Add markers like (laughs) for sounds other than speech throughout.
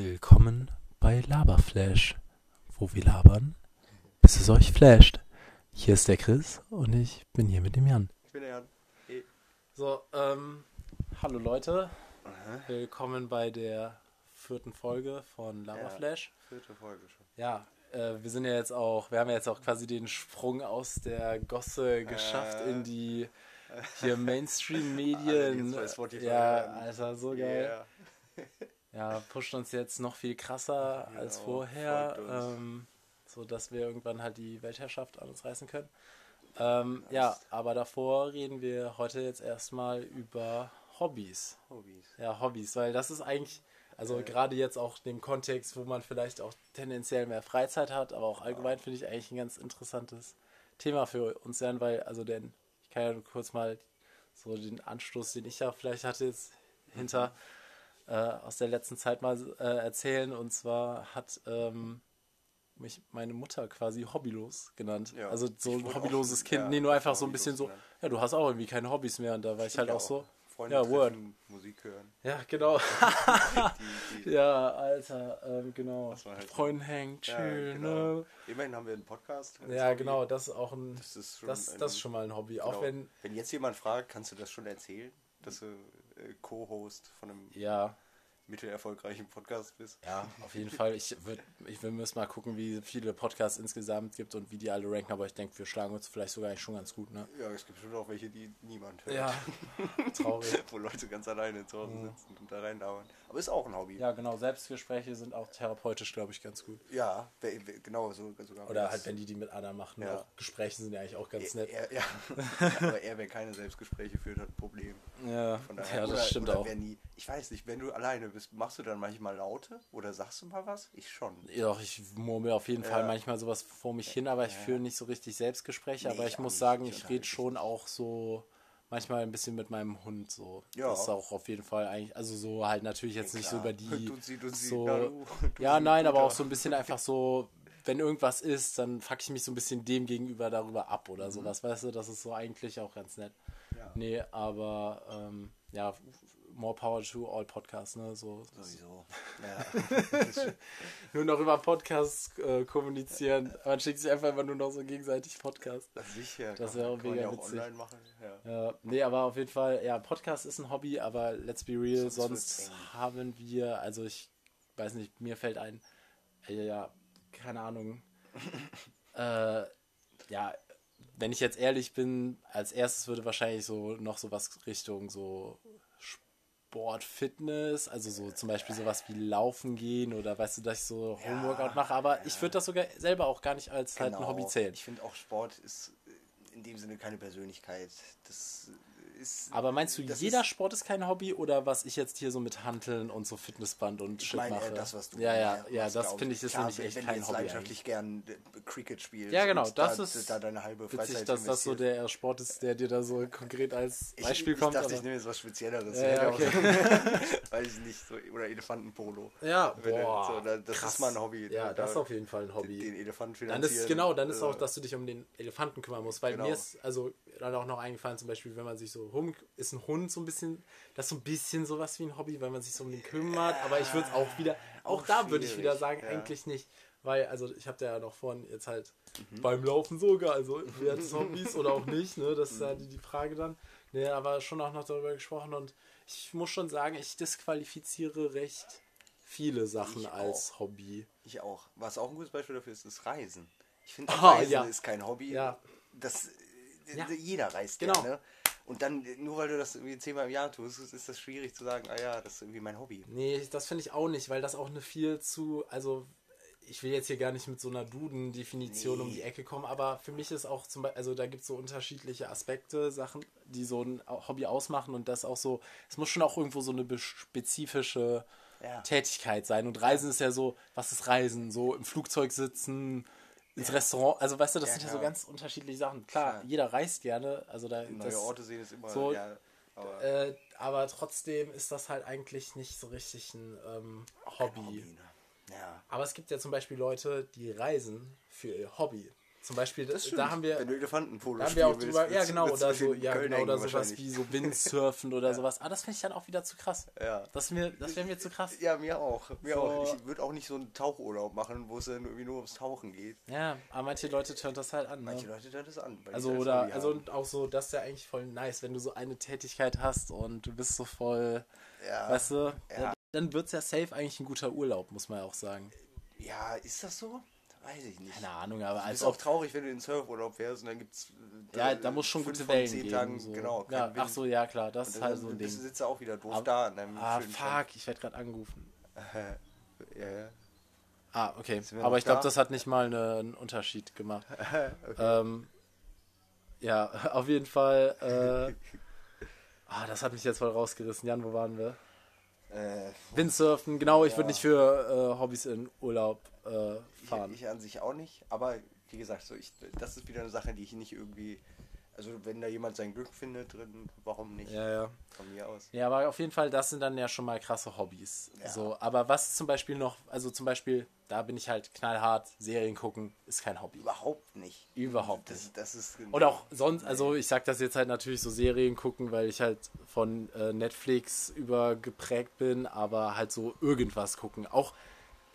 Willkommen bei Laberflash, wo wir labern, bis es euch flasht. Hier ist der Chris und ich bin hier mit dem Jan. Ich bin der Jan. Hey. So, ähm, hallo Leute. Willkommen bei der vierten Folge von Laberflash. Vierte Folge schon. Ja, äh, wir sind ja jetzt auch, wir haben ja jetzt auch quasi den Sprung aus der Gosse geschafft Äh. in die (laughs) hier Mainstream-Medien. Ja. Alter, so geil. Yeah. (laughs) Ja, pusht uns jetzt noch viel krasser Genau, als vorher, folgt uns. ähm, so dass wir irgendwann halt die Weltherrschaft an uns reißen können. Ähm, ja, aber davor reden wir heute jetzt erstmal über Hobbys. Hobbys. Ja, Hobbys, weil das ist eigentlich, also Äh. gerade jetzt auch in dem Kontext, wo man vielleicht auch tendenziell mehr Freizeit hat, aber auch allgemein finde ich eigentlich ein ganz interessantes Thema für uns sein, weil, also denn, ich kann ja kurz mal so den Anstoß, den ich ja vielleicht hatte jetzt hinter äh, aus der letzten Zeit mal äh, erzählen. Und zwar hat ähm, mich meine Mutter quasi hobbylos genannt. Ja, also so ein wurde hobbylos auch- Kind. ja, nee, nur einfach so ein bisschen so, ja, du hast auch irgendwie keine Hobbys mehr. Und da war ich halt auch so. Freunde Ja, treffen, Word. Musik hören. Ja, genau. Die, die, (laughs) ja, Alter, ähm, genau. Halt- Freunden hängen, Ja, chillen, genau. ne? Immerhin haben wir einen Podcast. Ja, Hobby. genau, das ist auch ein. Das ist schon, Das, ein, das ist schon mal ein Hobby. Auch genau. wenn, Wenn jetzt jemand fragt, kannst du das schon erzählen, dass du Co-Host von einem ja, mittelerfolgreichen Podcast bist? ja, auf jeden Fall. Ich würd, ich wir müssen mal gucken, wie viele Podcasts insgesamt gibt und wie die alle ranken, aber ich denke, wir schlagen uns vielleicht sogar eigentlich schon ganz gut, ne? Ja, es gibt bestimmt auch welche, die niemand hört. Ja, (laughs) traurig. Wo Leute ganz alleine zu Hause Mhm. sitzen und da reinlauern. Aber ist auch ein Hobby. Ja, genau, Selbstgespräche sind auch therapeutisch, glaube ich, ganz gut. Ja, genau, so, sogar. Oder halt, wenn die die mit anderen machen. Ja. Auch Gespräche sind ja eigentlich auch ganz er, nett. er, ja. Aber er, wer keine Selbstgespräche führt, hat ein Problem. Ja, Von daher, ja das oder, stimmt oder auch. Nie, ich weiß nicht, wenn du alleine bist, machst du dann manchmal Laute oder sagst du mal was? Ich schon. Ja, Doch, ich murmel auf jeden Fall Ja. manchmal sowas vor mich hin, aber ich führe nicht so richtig Selbstgespräche. Nee, aber ich ich muss nicht. sagen, Ich ich rede schon auch so manchmal ein bisschen mit meinem Hund so. Ja. Das ist auch auf jeden Fall eigentlich, also so halt natürlich jetzt nicht so über die. (laughs) Duzi, Duzi, so, na du, du (laughs) ja, nein, aber auch so ein bisschen einfach so, wenn irgendwas ist, dann fuck ich mich so ein bisschen dem gegenüber darüber ab oder sowas, weißt du? Das ist so eigentlich auch ganz nett. Mhm. Ja. Nee, aber ähm, ja, more power to all Podcasts, ne? So, Sowieso. Ja. (laughs) nur noch über Podcasts äh, kommunizieren. Man schickt sich einfach immer nur noch so gegenseitig Podcasts. Sicher. Das wäre auch mega auch witzig. online machen. Ja. Ja, nee, aber auf jeden Fall, ja, Podcast ist ein Hobby, aber let's be real, Sonst sonst haben wir, also ich weiß nicht, mir fällt ein, äh, ja, keine Ahnung, (laughs) äh, ja, wenn ich jetzt ehrlich bin, als erstes würde wahrscheinlich so noch sowas Richtung so Sport, Fitness, also so zum Beispiel sowas wie Laufen gehen oder weißt du, dass ich so Ja, Homeworkout mache, aber ich ja. würde das sogar selber auch gar nicht als halt ein Genau. Hobby zählen. Ich finde auch Sport ist in dem Sinne keine Persönlichkeit. Das ist. Aber meinst du, jeder ist- Sport ist kein Hobby oder was ich jetzt hier so mit Hanteln und so Fitnessband und Ich Shit meine, mache? äh, das, was du ja, ja, machst, ja, das finde ich ist nämlich echt wenn kein Hobby. leidenschaftlich gern äh, Cricket spielst. Ja, genau, das da, ist da deine halbe Witzig, Freizeit dass das so der Sport ist, der dir da so konkret als Ich, Beispiel ich kommt. dachte, aber- ich nehme jetzt was Spezielleres. Ja, Ich ja, okay. (laughs) Weiß ich nicht, so, oder Elefantenpolo. ja, boah, so, da- das krass. ist mal ein Hobby. Ja, Da- das ist auf jeden Fall ein Hobby. den Elefanten Dann finanzieren. ist genau, dann ist auch, dass du dich um den Elefanten kümmern musst, weil Genau. mir ist also dann auch noch eingefallen, zum Beispiel, wenn man sich so Hund ist ein Hund so ein bisschen, das ist so ein bisschen sowas wie ein Hobby, weil man sich so um den kümmert, aber ich würde es auch wieder, auch, Auch da würde ich wieder sagen, ja. eigentlich nicht, weil also ich habe ja noch vorhin jetzt halt Mhm. beim Laufen sogar, also jetzt Hobbys oder auch nicht, ne, das ist ja die, die Frage dann, ne, aber schon auch noch darüber gesprochen und ich muss schon sagen, ich disqualifiziere recht viele Sachen Ich als Hobby. Ich auch. Was auch ein gutes Beispiel dafür ist, ist Reisen. Ich finde, Ah, Reisen ja. ist kein Hobby. Ja. Das, Ja. Jeder reist Genau. gerne. Und dann, nur weil du das irgendwie zehnmal im Jahr tust, ist- das schwierig zu sagen, ah ja, das ist irgendwie mein Hobby. Nee, das finde ich auch nicht, weil das auch eine viel zu, also ich will jetzt hier gar nicht mit so einer Duden-Definition um Nee. die Ecke kommen, aber für mich ist auch zum Beispiel, also da gibt es so unterschiedliche Aspekte, Sachen, die so ein Hobby ausmachen und das auch so, es muss schon auch irgendwo so eine spezifische Ja. Tätigkeit sein und Reisen ist ja so, was ist Reisen? So im Flugzeug sitzen, ins Restaurant, also weißt du, das Ja, sind ja so ganz unterschiedliche Sachen. Klar, Klar. jeder reist gerne, also da Neue das, Orte sehen ist immer, so, ja, aber äh, aber trotzdem ist das halt eigentlich nicht so richtig ein ähm, Hobby. Hobby, ne? Ja. Aber es gibt ja zum Beispiel Leute, die reisen für ihr Hobby. Zum Beispiel, Das da haben wir, Wenn du Elefantenpolo da haben wir auch drüber, willst, ja genau, du oder so, ja Köln genau, oder sowas wie so Windsurfen oder (laughs) sowas. Ah, das finde ich dann auch wieder zu krass. Ja. Das, mir, das wäre mir zu krass. Ja, mir auch. Mir So- auch. Ich würde auch nicht so einen Tauchurlaub machen, wo es dann irgendwie nur ums Tauchen geht. Ja, aber manche Leute tönt das halt an. Ne? Manche Leute hören das an. Also das oder also und auch so, das ist ja eigentlich voll nice, wenn du so eine Tätigkeit hast und du bist so voll, ja. weißt du, Ja. dann wird's ja safe eigentlich ein guter Urlaub, muss man ja auch sagen. ja, ist das so? Weiß ich nicht. Keine Ahnung, aber Es als ist auch traurig, wenn du in Surfurlaub fährst und dann gibt's äh, ja, da muss schon gute Wellen geben. Tagen, so. genau. ja, ach so, ja klar, das ist halt so ein bist du Ding. sitzt auch wieder doof Aber- da an deinem Ah, fuck, ich werde gerade angerufen. (laughs) Ja, ja. Ah, okay. Aber ich glaube, da? das hat nicht mal eine, einen Unterschied gemacht. (laughs) okay. Ähm, ja, (laughs) auf jeden Fall. Äh, ah, das hat mich jetzt voll rausgerissen. Jan, wo waren wir? Äh, Windsurfen, genau, ich Ja. würde nicht für äh, Hobbys in Urlaub äh, ich, fahren. ich an sich auch nicht, aber wie gesagt, so ich, das ist wieder eine Sache, die ich nicht irgendwie. Also wenn da jemand sein Glück findet drin, warum nicht? ja, ja. Von mir aus. Ja, aber auf jeden Fall, das sind dann ja schon mal krasse Hobbys. Ja. So, aber was zum Beispiel noch, also zum Beispiel, da bin ich halt knallhart, Serien gucken, ist kein Hobby. Überhaupt nicht. Überhaupt nicht. Das, das ist. Und auch sonst, also ich sag das jetzt halt natürlich so Serien gucken, weil ich halt von äh, Netflix übergeprägt bin, aber halt so irgendwas gucken. Auch,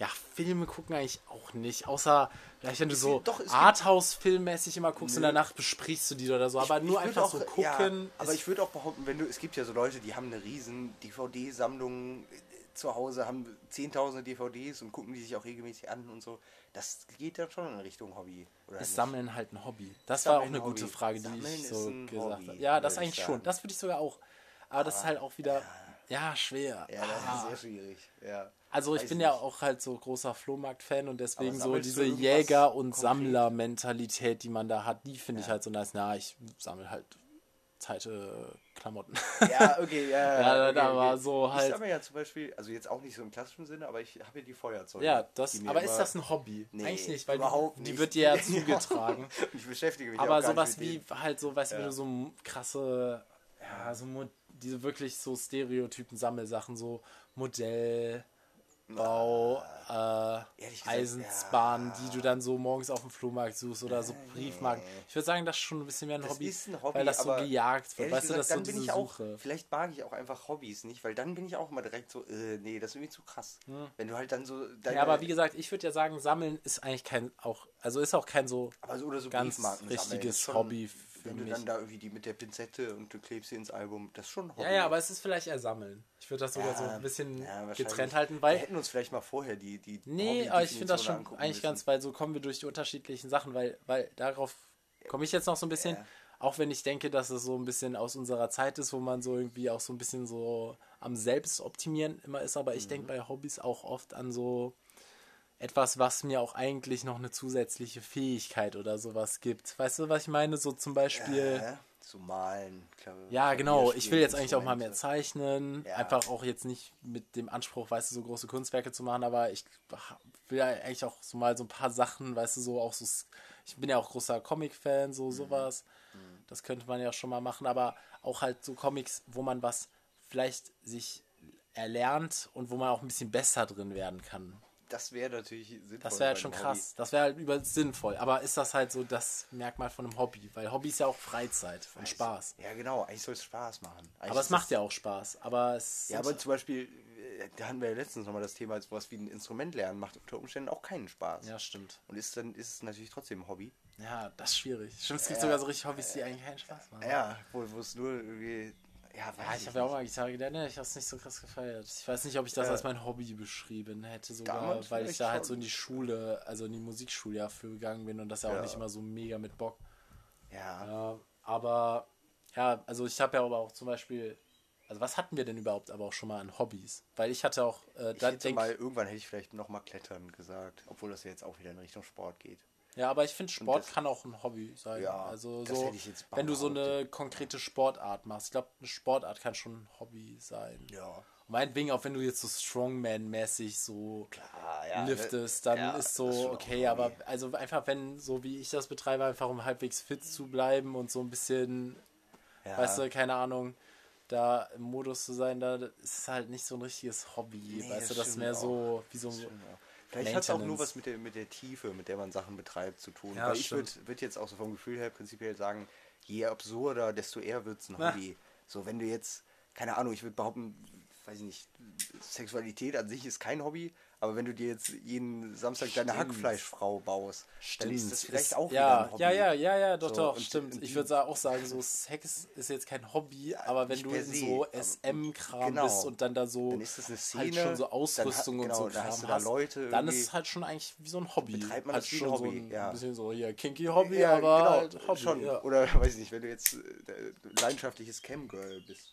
ja, Filme gucken eigentlich auch nicht, außer vielleicht wenn du so Arthouse-filmmäßig immer guckst und Nö. danach besprichst du die oder so, aber Ich- nur ich einfach auch, so gucken. Ja, aber ich würde auch behaupten, wenn du, es gibt ja so Leute, die haben eine riesen DVD-Sammlung äh, zu Hause, haben zehntausende DVDs und gucken die sich auch regelmäßig an und so. Das geht dann schon in Richtung Hobby. Oder ist nicht? Sammeln halt ein Hobby? Das Sammeln war auch eine ein gute Hobby. Frage, die Sammeln ich so gesagt Hobby, habe. Ja, das eigentlich schon. Das würde ich sogar auch. Aber das ist halt auch wieder, ja, schwer. Ja, das Ah. ist sehr schwierig. Ja. Also ich Weiß bin ja nicht. auch halt so großer Flohmarkt-Fan und deswegen so diese Jäger- und? Sammler-Mentalität, die man da hat, die finde ich Ja. halt so nice. Na, ich sammle halt zeite Klamotten. Ja, okay, (laughs) ja. Ja, okay, da okay. war so Ich halt- sammle ja zum Beispiel, also jetzt auch nicht so im klassischen Sinne, aber ich habe ja die Feuerzeuge. ja, das, aber ist das ein Hobby? Nee, Eigentlich nicht, weil überhaupt die, die nicht. wird dir ja (laughs) zugetragen. ich beschäftige mich aber sowas wie halt so, weißt Ja. du so krasse, ja, so Mo- diese wirklich so Stereotypen Sammelsachen, so Modell, Bau, äh, Eisenbahnen, ja. die du dann so morgens auf dem Flohmarkt suchst oder so Briefmarken. Ich würde sagen, das ist schon ein bisschen mehr ein Das Hobby, ist ein Hobby, weil das so gejagt wird. Weißt du, gesagt, das ist so dann bin ich auch, Suche. vielleicht mag ich auch einfach Hobbys nicht, weil dann bin ich auch mal direkt so, äh, nee, das ist irgendwie zu krass. Wenn du halt dann so Hm. Ja, aber wie gesagt, ich würde ja sagen, Sammeln ist eigentlich kein, auch, also ist auch kein so aber so, oder so ganz richtiges Hobby Wenn du mich. dann da irgendwie die mit der Pinzette und du klebst sie ins Album, das ist schon Hobby. Ja, ja, aber es ist vielleicht eher Sammeln. Ich würde das sogar Ja, so ein bisschen ja, getrennt halten, Wir weil hätten uns vielleicht mal vorher die, die Nee, aber ich finde das schon eigentlich müssen. ganz, weil so kommen wir durch die unterschiedlichen Sachen, weil, weil darauf komme ich jetzt noch so ein bisschen, Ja. auch wenn ich denke, dass es so ein bisschen aus unserer Zeit ist, wo man so irgendwie auch so ein bisschen so am Selbstoptimieren immer ist, aber ich Mhm. denke bei Hobbys auch oft an so etwas, was mir auch eigentlich noch eine zusätzliche Fähigkeit oder sowas gibt. Weißt du, was ich meine? So zum Beispiel. Ja, so malen. Klavier, Ja, genau. Ich will jetzt eigentlich auch mal mehr zeichnen. Ja. Einfach auch jetzt nicht mit dem Anspruch, weißt du, so große Kunstwerke zu machen, aber ich will ja eigentlich auch so mal so ein paar Sachen, weißt du, so auch so. Ich bin ja auch großer Comic-Fan, Mhm. so sowas. Das könnte man ja schon mal machen, aber auch halt so Comics, wo man was vielleicht sich erlernt und wo man auch ein bisschen besser drin werden kann. Das wäre natürlich sinnvoll. Das wäre halt schon krass. Das wäre halt über sinnvoll. Aber ist das halt so das Merkmal von einem Hobby? Weil Hobby ist ja auch Freizeit und Hobby. Spaß. Ja, genau. Eigentlich soll es Spaß machen. Eigentlich Aber es macht ja auch Spaß. Aber es Ja, aber zum Beispiel, äh, da hatten wir ja letztens nochmal das Thema, sowas wie ein Instrument lernen macht unter Umständen auch keinen Spaß. ja, stimmt. Und ist dann ist es natürlich trotzdem ein Hobby. Ja, das ist schwierig. Stimmt, es gibt Ja. sogar so richtig Hobbys, die eigentlich keinen Spaß machen. Ja, wo, wo es nur irgendwie. Ja, weiß Ja, ich habe ja auch mal Gitarre gelernt, ne? ich habe es nicht so krass gefeiert. Ich weiß nicht, ob ich das Ja. als mein Hobby beschrieben hätte, sogar, weil ich da halt so in die Schule, also in die Musikschule ja für gegangen bin und das ja auch Ja. nicht immer so mega mit Bock. Ja. Ja, aber ja, also ich habe ja aber auch zum Beispiel, also was hatten wir denn überhaupt aber auch schon mal an Hobbys? Weil ich hatte auch, äh, Ich hätte denk, mal, irgendwann hätte ich vielleicht nochmal Klettern gesagt, obwohl das ja jetzt auch wieder in Richtung Sport geht. Ja, aber ich finde Sport das- kann auch ein Hobby sein. Ja, also das so, wenn du so eine konkrete Sportart machst. Ich glaube, eine Sportart kann schon ein Hobby sein. Ja. Meinetwegen, auch wenn du jetzt so Strongman-mäßig so Klar, ja. liftest, dann Ja, ist das so okay, ein aber also einfach wenn, so wie ich das betreibe, einfach um halbwegs fit zu bleiben und so ein bisschen, Ja. weißt du, keine Ahnung, da im Modus zu sein, da ist es halt nicht so ein richtiges Hobby, Nee, weißt du, das das ist mehr auch. so wie so Das auch. Vielleicht hat es auch nur was mit der, mit der Tiefe, mit der man Sachen betreibt, zu tun. Ja, Weil ich würde würd jetzt auch so vom Gefühl her prinzipiell sagen, je absurder, desto eher wird es ein Hobby. So, wenn du jetzt, keine Ahnung, ich würde behaupten, weiß ich nicht, Sexualität an sich ist kein Hobby, aber wenn du dir jetzt jeden Samstag deine Stimmt. Hackfleischfrau baust, dann ist das vielleicht Ist- auch ja, wieder ein Hobby. Ja, ja, ja, ja, doch, So, doch, stimmt. und ich würde auch sagen, so Sex ist jetzt kein Hobby, aber wenn du in so SM-Kram genau. bist und dann da so Dann ist das eine Szene, halt schon so dann hat- Ausrüstung genau, und so Kram hast da Leute dann ist es halt schon eigentlich wie so ein Hobby. Betreibt man halt schon Hobby, so ein ja. bisschen so hier kinky Hobby, Ja, aber genau, halt Hobby. schon. Ja. Oder (laughs) weiß ich nicht, wenn du jetzt äh, leidenschaftliches Camgirl bist.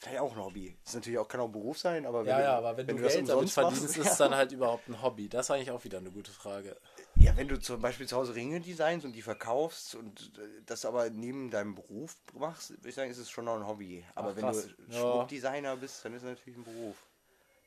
Vielleicht auch ein Hobby. Das ist natürlich auch, kann auch ein Beruf sein, aber wenn Ja, du, ja, aber wenn, du, das Geld damit verdienst, machst, ist es (laughs) dann halt überhaupt ein Hobby. Das ist eigentlich auch wieder eine gute Frage. Ja, wenn du zum Beispiel zu Hause Ringe designst und die verkaufst und äh, das aber neben deinem Beruf machst, würde ich sagen, ist es schon noch ein Hobby. Aber Ach, wenn du Ja. Schmuckdesigner bist, dann ist es natürlich ein Beruf.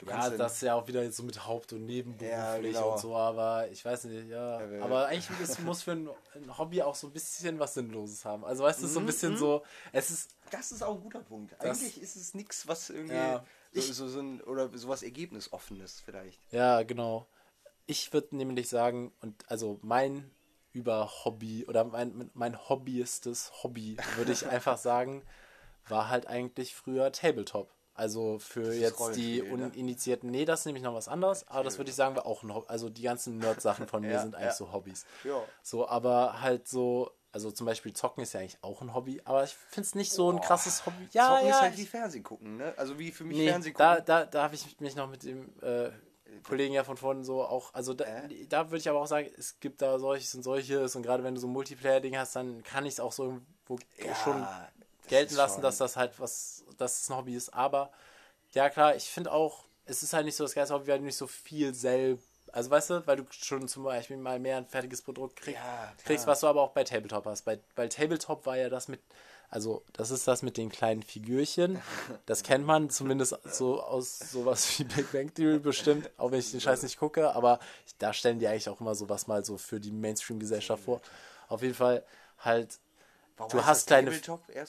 Ja, das ist ja auch wieder jetzt so mit Haupt- und Nebenberuflich Ja, genau. und so, aber ich weiß nicht, ja. Ja, aber eigentlich muss für ein, ein Hobby auch so ein bisschen was Sinnloses haben. Also weißt du, so ein Mhm, bisschen so, es ist, Das ist auch ein guter Punkt. Eigentlich ist es nichts, was irgendwie Ja. so, so, so ein, oder sowas Ergebnisoffenes vielleicht. ja, genau. Ich würde nämlich sagen, und also mein über Hobby oder mein, mein hobbyistes Hobby, würde ich (laughs) einfach sagen, war halt eigentlich früher Tabletop. Also für jetzt die ne? Uninitiierten, nee, das ist nämlich noch was anderes, aber das würde ich sagen, war auch ein Hobby. Also die ganzen Nerd-Sachen von (laughs) mir Ja, sind eigentlich ja. so Hobbys. Ja. So, aber halt so, also zum Beispiel Zocken ist ja eigentlich auch ein Hobby, aber ich finde es nicht so ein krasses Hobby. Ja, Zocken ja. ist halt wie Fernsehen gucken, ne? Also wie für mich nee, Fernsehen da, gucken. da, da habe ich mich noch mit dem äh, Kollegen ja von vorhin so auch, also da, Äh? da würde ich aber auch sagen, es gibt da solches und solches und gerade wenn du so ein Multiplayer-Ding hast, dann kann ich es auch so irgendwo schon das gelten lassen, schon- dass das halt was, dass es ein Hobby ist. Aber ja klar, ich finde auch, es ist halt nicht so das geilste Hobby, weil du nicht so viel selbst, also weißt du, weil du schon zum Beispiel mal mehr ein fertiges Produkt krieg, Ja, kriegst, was du aber auch bei Tabletop hast. Bei, weil Tabletop war ja das mit, also das ist das mit den kleinen Figürchen. Das (laughs) kennt man zumindest so aus sowas wie Big Bang Theory bestimmt, auch wenn ich den Scheiß nicht gucke, aber da stellen die eigentlich auch immer sowas mal so für die Mainstream-Gesellschaft vor. Auf jeden Fall halt Warum du hast kleine,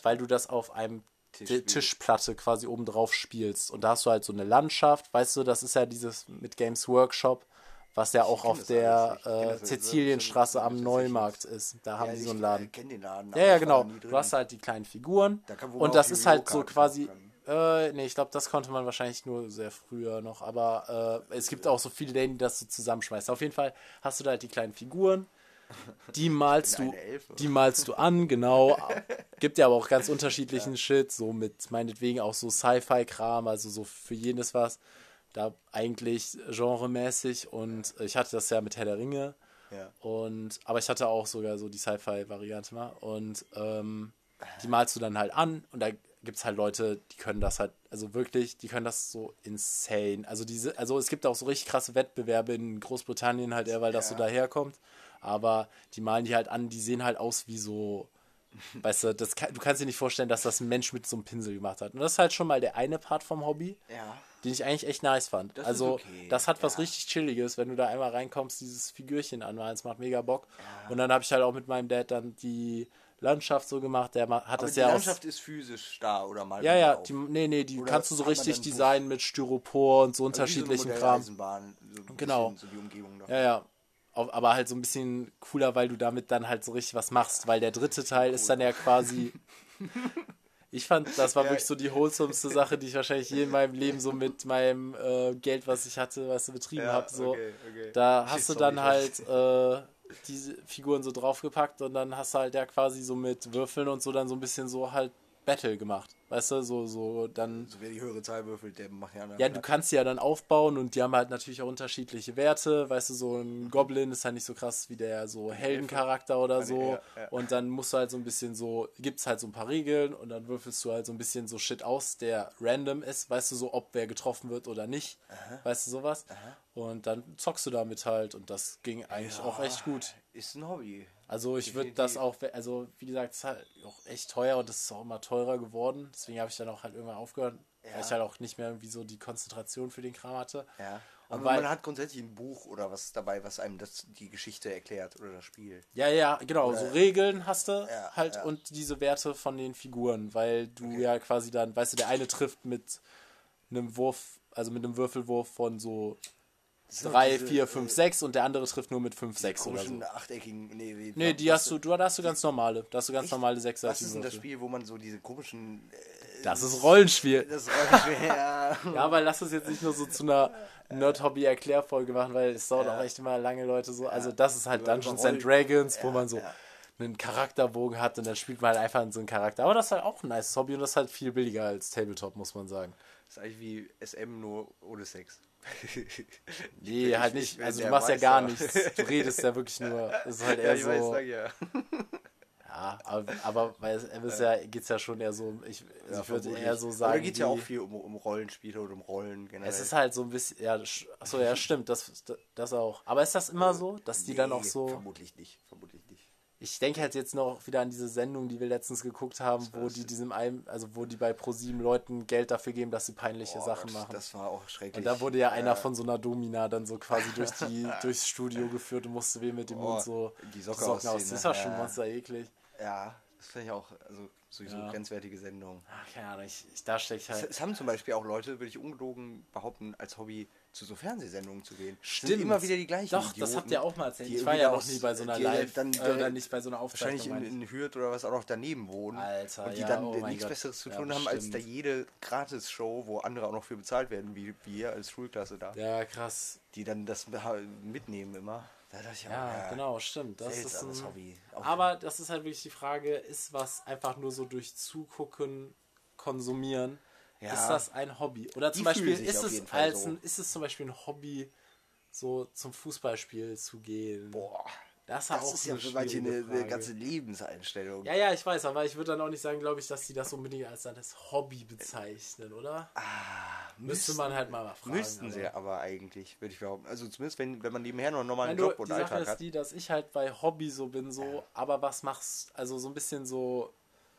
weil du das auf einem Tisch. Tischplatte quasi oben drauf spielst. Und da hast du halt so eine Landschaft, weißt du, das ist ja dieses mit Games Workshop, was ja auch auf der. Ich äh. Sizilienstraße am Neumarkt ist. Da haben Ja, die ich, so einen äh, Laden. kenn den Laden. Ja, ja, ich genau. Du hast halt die kleinen Figuren. Da Und das ist halt so quasi. Äh, nee, ich glaube, das konnte man wahrscheinlich nur sehr früher noch. Aber äh, es gibt auch so viele Läden, die das so zusammenschmeißen. Auf jeden Fall hast du da halt die kleinen Figuren. Die malst du, die malst du an, genau. (laughs) Gibt ja aber auch ganz unterschiedlichen Shit, so mit meinetwegen auch so Sci-Fi-Kram, also so für jedes was. Da eigentlich genremäßig und ich hatte das ja mit Herr der Ringe. Ja. Und, aber ich hatte auch sogar so die Sci-Fi-Variante mal. Und ähm, die malst du dann halt an und da gibt es halt Leute, die können das halt, also wirklich, die können das so insane. Also diese, also es gibt auch so richtig krasse Wettbewerbe in Großbritannien halt eher, weil das so Ja. daherkommt. Aber die malen die halt an, die sehen halt aus wie so, weißt du, das kann, du kannst dir nicht vorstellen, dass das ein Mensch mit so einem Pinsel gemacht hat. Und das ist halt schon mal der eine Part vom Hobby Ja. den ich eigentlich echt nice fand. Das also, okay, das hat was ja. richtig Chilliges, wenn du da einmal reinkommst, dieses Figürchen anmalen, es macht mega Bock. Und dann habe ich halt auch mit meinem Dad dann die Landschaft so gemacht, der hat Aber das die ja. Landschaft ist physisch da oder mal. Ja, ja, die, nee, nee, die Oder kannst du so richtig designen mit Styropor und so Also wie so unterschiedlichen Kram. So Genau. So die Umgebung da. Ja, ja. Aber halt so ein bisschen cooler, weil du damit dann halt so richtig was machst, weil der dritte Teil ist dann ja quasi. (laughs) Ich fand, das war Ja. wirklich so die wholesomeste Sache, die ich wahrscheinlich je in meinem Leben so mit meinem äh, Geld, was ich hatte, was du betrieben Ja, habe. So. okay, okay. Da hast du sorry, dann halt äh, diese Figuren so draufgepackt und dann hast du halt ja quasi so mit Würfeln und so dann so ein bisschen so halt Battle gemacht. Weißt du, so, so dann. So wer die höhere Zahl würfelt, der macht ja. Ja, du kannst sie ja dann aufbauen und die haben halt natürlich auch unterschiedliche Werte. Weißt du, so ein Goblin ist halt nicht so krass wie der so Heldencharakter oder so. Ja, ja. Und dann musst du halt so ein bisschen so, gibt's halt so ein paar Regeln und dann würfelst du halt so ein bisschen so Shit aus, der random ist. Weißt du, so ob wer getroffen wird oder nicht. Weißt du, sowas. Und dann zockst du damit halt und das ging eigentlich auch echt gut. Ist ein Hobby. Also ich würde das auch, also wie gesagt, es ist halt auch echt teuer und es ist auch immer teurer geworden. Deswegen habe ich dann auch halt irgendwann aufgehört, Ja. weil ich halt auch nicht mehr irgendwie so die Konzentration für den Kram hatte. Ja. Und Aber weil- man hat grundsätzlich ein Buch oder was dabei, was einem das, die Geschichte erklärt oder das Spiel. Ja, ja, genau, so Regeln hast du Ja, halt ja. und diese Werte von den Figuren, weil du Okay. ja quasi dann, weißt du, der eine trifft mit einem Wurf, also mit einem Würfelwurf von so 3, diese, 4, 5, 6 und der andere trifft nur mit 5, 6 oder so. achteckigen. Nee, wie, Nee, die was- hast du, du da hast du ganz normale. Da hast du ganz Echt? normale Was sechsseitigen ist denn das. Spiel, wo man so diese komischen. Äh, Das ist Rollenspiel. (laughs) das Rollenspiel, ja. (laughs) Ja, aber lass uns jetzt nicht nur so zu einer Nerd-Hobby-Erklärfolge machen, weil es dauert Ja. auch echt immer lange Leute so. Also das ist halt Über- Dungeons and Dragons, wo Ja, man so ja. einen Charakterbogen hat und dann spielt man halt einfach so einen Charakter. Aber das ist halt auch ein nice Hobby und das ist halt viel billiger als Tabletop, muss man sagen. Das ist eigentlich wie SM, nur ohne Sex. (laughs) Nee, Ich- halt ich nicht. Also du machst ja gar nichts. Du redest ja wirklich nur. (laughs) Es ist halt Ja, eher ich weiß, so. sag ja. (laughs) Ja, aber, aber SM ist ja, geht es ja schon eher so um. Ich, also Ja, ich würde eher so sagen. Da geht ja auch viel um, um Rollenspiele oder um Rollen generell. Es ist halt so ein bisschen, ja, achso, ja, stimmt, das, das auch. Aber ist das immer so, dass die dann auch Nee, so. Vermutlich nicht. Vermutlich nicht. Ich denke halt jetzt noch wieder an diese Sendung, die wir letztens geguckt haben, wo die diesem einem, also wo die bei ProSieben Leuten Geld dafür geben, dass sie peinliche Boah, Sachen das, machen. Das war auch schrecklich. und da wurde ja einer von so einer Domina dann so quasi durch (laughs) die, durchs Studio geführt und musste wem mit dem Oh, Mund so die Socke Socken aus. Das ne? ist ja schon Ja. monster eklig. Ja, das finde ich auch, also sowieso Ja. grenzwertige Sendungen. Ach, keine Ahnung, ich, ich, da stecke ich Es, halt. es haben zum Beispiel auch Leute, würde ich ungelogen behaupten, als Hobby zu so Fernsehsendungen zu gehen. Stimmt. Sind immer wieder die gleichen. Doch, das Idioten, habt ihr auch mal erzählt. Ich war ja aus- nie bei so einer Live, dann, äh, äh, oder nicht bei so einer Wahrscheinlich in, in Hürth oder was auch noch daneben wohnen. Alter, und die ja, dann oh äh, nichts Gott. Besseres zu Ja, tun haben, als da jede Gratis-Show, wo andere auch noch für bezahlt werden, wie wir als Schulklasse da, Ja, krass. die dann das mitnehmen immer. Da ich auch, Ja, genau, stimmt. Das ist ein, Hobby. Auch- Aber das ist halt wirklich die Frage, ist was einfach nur so durch Zugucken konsumieren, Ja. ist das ein Hobby? Oder zum Die Beispiel, ist es, als so. ein, ist es zum Beispiel ein Hobby, so zum Fußballspiel zu gehen? Boah, das, das auch ist ja eine für manche eine, eine ganze Lebenseinstellung. Ja, ja, ich weiß, aber ich würde dann auch nicht sagen, glaube ich, dass die das unbedingt als das Hobby bezeichnen, oder? Ah, Müsste man halt mal fragen. Müssten aber- sie aber eigentlich, würde ich behaupten. Also zumindest, wenn, wenn man nebenher noch einen normalen Job und die Sache Alltag ist hat. die, dass ich halt bei Hobby so bin, so, aber was machst, also so ein bisschen so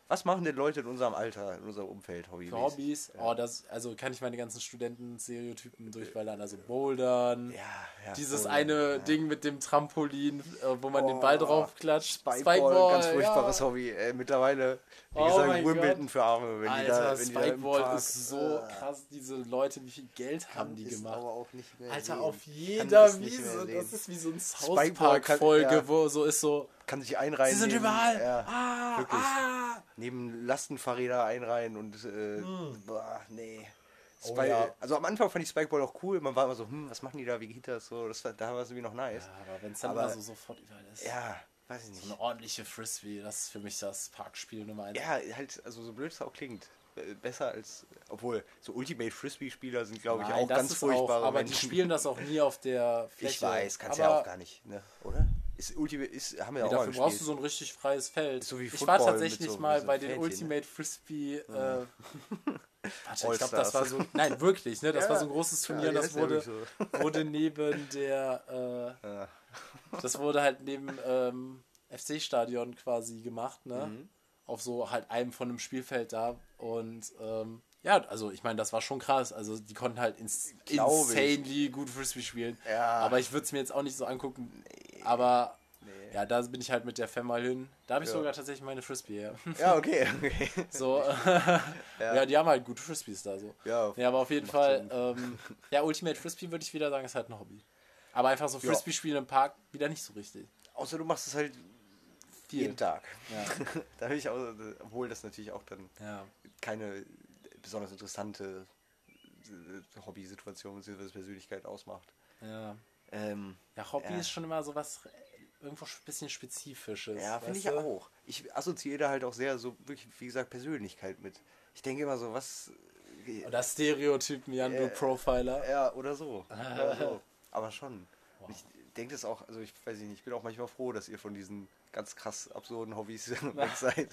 Was machen denn Leute in unserem Alter, in unserem Umfeld, Hobby? Für Hobbys, oh, das, also kann ich meine ganzen Studenten-Stereotypen durchballern, also Bouldern, Ja, ja. dieses voll, eine ja. Ding mit dem Trampolin, äh, wo man den Oh, Ball drauf klatscht. Spikeball, ganz furchtbares ja. Hobby. Äh, mittlerweile, wie Oh gesagt, Wimbledon für Arme. Wenn die da, Alter, wenn die da im Spikeball Park, ist so äh, krass, diese Leute, wie viel Geld haben die gemacht. aber auch nicht mehr Alter, sehen. auf jeder Wiese, das ist wie so ein South Spikeball Park-Folge, ja. wo so ist so, Kann sich einreihen. sie sind neben, überall, Ja, ah, wirklich. ah. Neben Lastenfahrräder einreihen und, äh, boah, nee. Hm. Oh ja. Also am Anfang fand ich Spikeball auch cool. Man war immer so, hm, was machen die da, wie geht das so? Das war, da war es irgendwie noch nice. Ja, aber wenn es dann Aber- so sofort überall ist. Ja, weiß ich nicht. So eine ordentliche Frisbee, das ist für mich das Parkspiel Nummer eins. Ja, halt, also so blöd es auch klingt. äh, Besser als, obwohl, so Ultimate Frisbee-Spieler sind, glaube ich, Nein, auch ganz furchtbare auch, aber Menschen. die spielen das auch nie auf der Fläche. Ich weiß, kannst aber ja auch gar nicht, ne? Oder? Ist Ultimate, ist, haben wir Nee, ja auch dafür brauchst du so ein richtig freies Feld. So wie ich war tatsächlich so- mal so bei den Fältchen? Ultimate Frisbee. Äh, (laughs) warte, ich glaube, das war so. Nein, wirklich, ne? Das Ja. war so ein großes Turnier. Das wurde, wirklich (laughs) wurde neben der. Äh, das wurde halt neben ähm, FC-Stadion quasi gemacht, ne? Mhm. Auf so halt einem von einem Spielfeld da. Und ähm, ja, also ich meine, das war schon krass. Also die konnten halt ins Glaub ich. insanely gut Frisbee spielen. Ja. Aber ich würde es mir jetzt auch nicht so angucken. Aber ja, da bin ich halt mit der Fam mal hin. Da habe ich Ja. sogar tatsächlich meine Frisbee her. Ja, okay, (laughs) okay. So, (laughs) ja. die haben halt gute Frisbees da so. Ja, Ja, aber auf jeden Fall, ähm, ja, Ultimate Frisbee würde ich wieder sagen, ist halt ein Hobby. Aber einfach so Ja. Frisbee spielen im Park wieder nicht so richtig. Außer du machst es halt Viel. jeden Tag. Ja. (laughs) da habe ich auch, obwohl das natürlich auch dann ja. keine besonders interessante äh, Hobby-Situation bzw. Persönlichkeit ausmacht. Ja. Ähm, Ja, Hobby Ja. ist schon immer so was irgendwo ein bisschen Spezifisches. ja, finde ich du? auch. Ich assoziiere da halt auch sehr so wirklich, wie gesagt, Persönlichkeit mit. Ich denke immer so, was. Oder Stereotypen, Jan, Äh, Profiler. Ja, oder so. (laughs) Oder so. Aber schon. Ich denke das auch, also ich weiß nicht, ich bin auch manchmal froh, dass ihr von diesen ganz krass absurden Hobbys (laughs) weg (laughs) seid.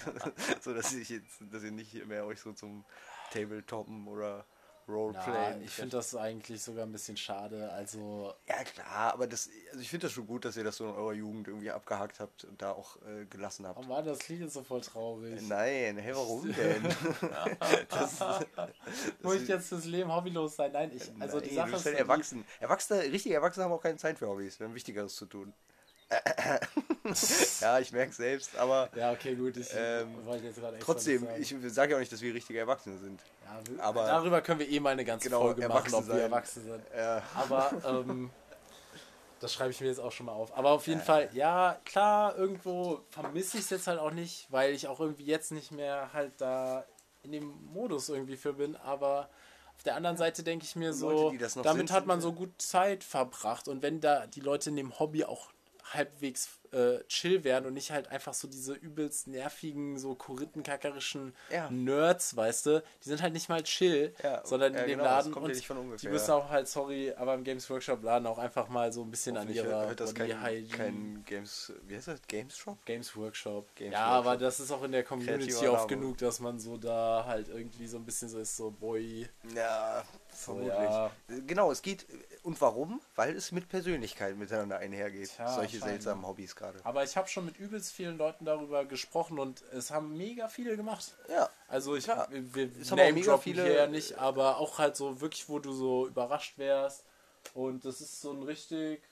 so dass ich jetzt, dass ihr nicht mehr euch so zum Tabletoppen oder Ja, Roleplay. ich finde das eigentlich sogar ein bisschen schade. Also, Ja klar, aber das, also ich finde das schon gut, dass ihr das so in eurer Jugend irgendwie abgehakt habt und da auch äh, gelassen habt. oh Mann, das Lied ist so voll traurig. Nein, hey, warum (laughs) denn? (laughs) (laughs) Muss ich jetzt fürs Leben hobbylos sein? Nein, ich, also die Nein, Sache du ist, bist halt die- erwachsen. Erwachsene, richtige Erwachsene haben auch keine Zeit für Hobbys, wir haben Wichtigeres zu tun. ja, ich merke selbst, aber Ja, okay, gut. Ich Ähm, wollte jetzt gerade trotzdem, ich sage ja auch nicht, dass wir richtige Erwachsene sind. Ja, wir- aber- darüber können wir eh mal eine ganze Genau, Folge machen, ob wir sein. erwachsen sind. Ja. Aber ähm, Das schreibe ich mir jetzt auch schon mal auf. Aber auf jeden Fall, ja, klar, irgendwo vermisse ich es jetzt halt auch nicht, weil ich auch irgendwie jetzt nicht mehr halt da in dem Modus irgendwie für bin. Aber auf der anderen Seite denke ich mir so, Leute, damit sind, hat man sind, so gut Zeit verbracht. Und wenn da die Leute in dem Hobby auch halbwegs äh, chill werden und nicht halt einfach so diese übelst nervigen, so korittenkackerischen Ja. Nerds, weißt du, die sind halt nicht mal chill, Ja, sondern ja, in dem genau, Laden und von die ungefähr. müssen auch halt, sorry, aber im Games Workshop Laden auch einfach mal so ein bisschen an ihrer hört das kein, Hygiene- kein Games, wie heißt das? Games Shop? Games Workshop. Games ja, Workshop. aber das ist auch in der Community Kreativer oft genug, dass man so da halt irgendwie so ein bisschen so ist, so boy. Ja, vermutlich. ja. Genau, es geht. Und warum? Weil es mit Persönlichkeit miteinander einhergeht. Tja, Solche seltsamen Hobbys gerade. Aber ich habe schon mit übelst vielen Leuten darüber gesprochen und es haben mega viele gemacht. Ja. Also ich Klar. wir auch mega Name-droppen viele- hier ja nicht, aber auch halt so wirklich, wo du so überrascht wärst. Und das ist so ein richtig.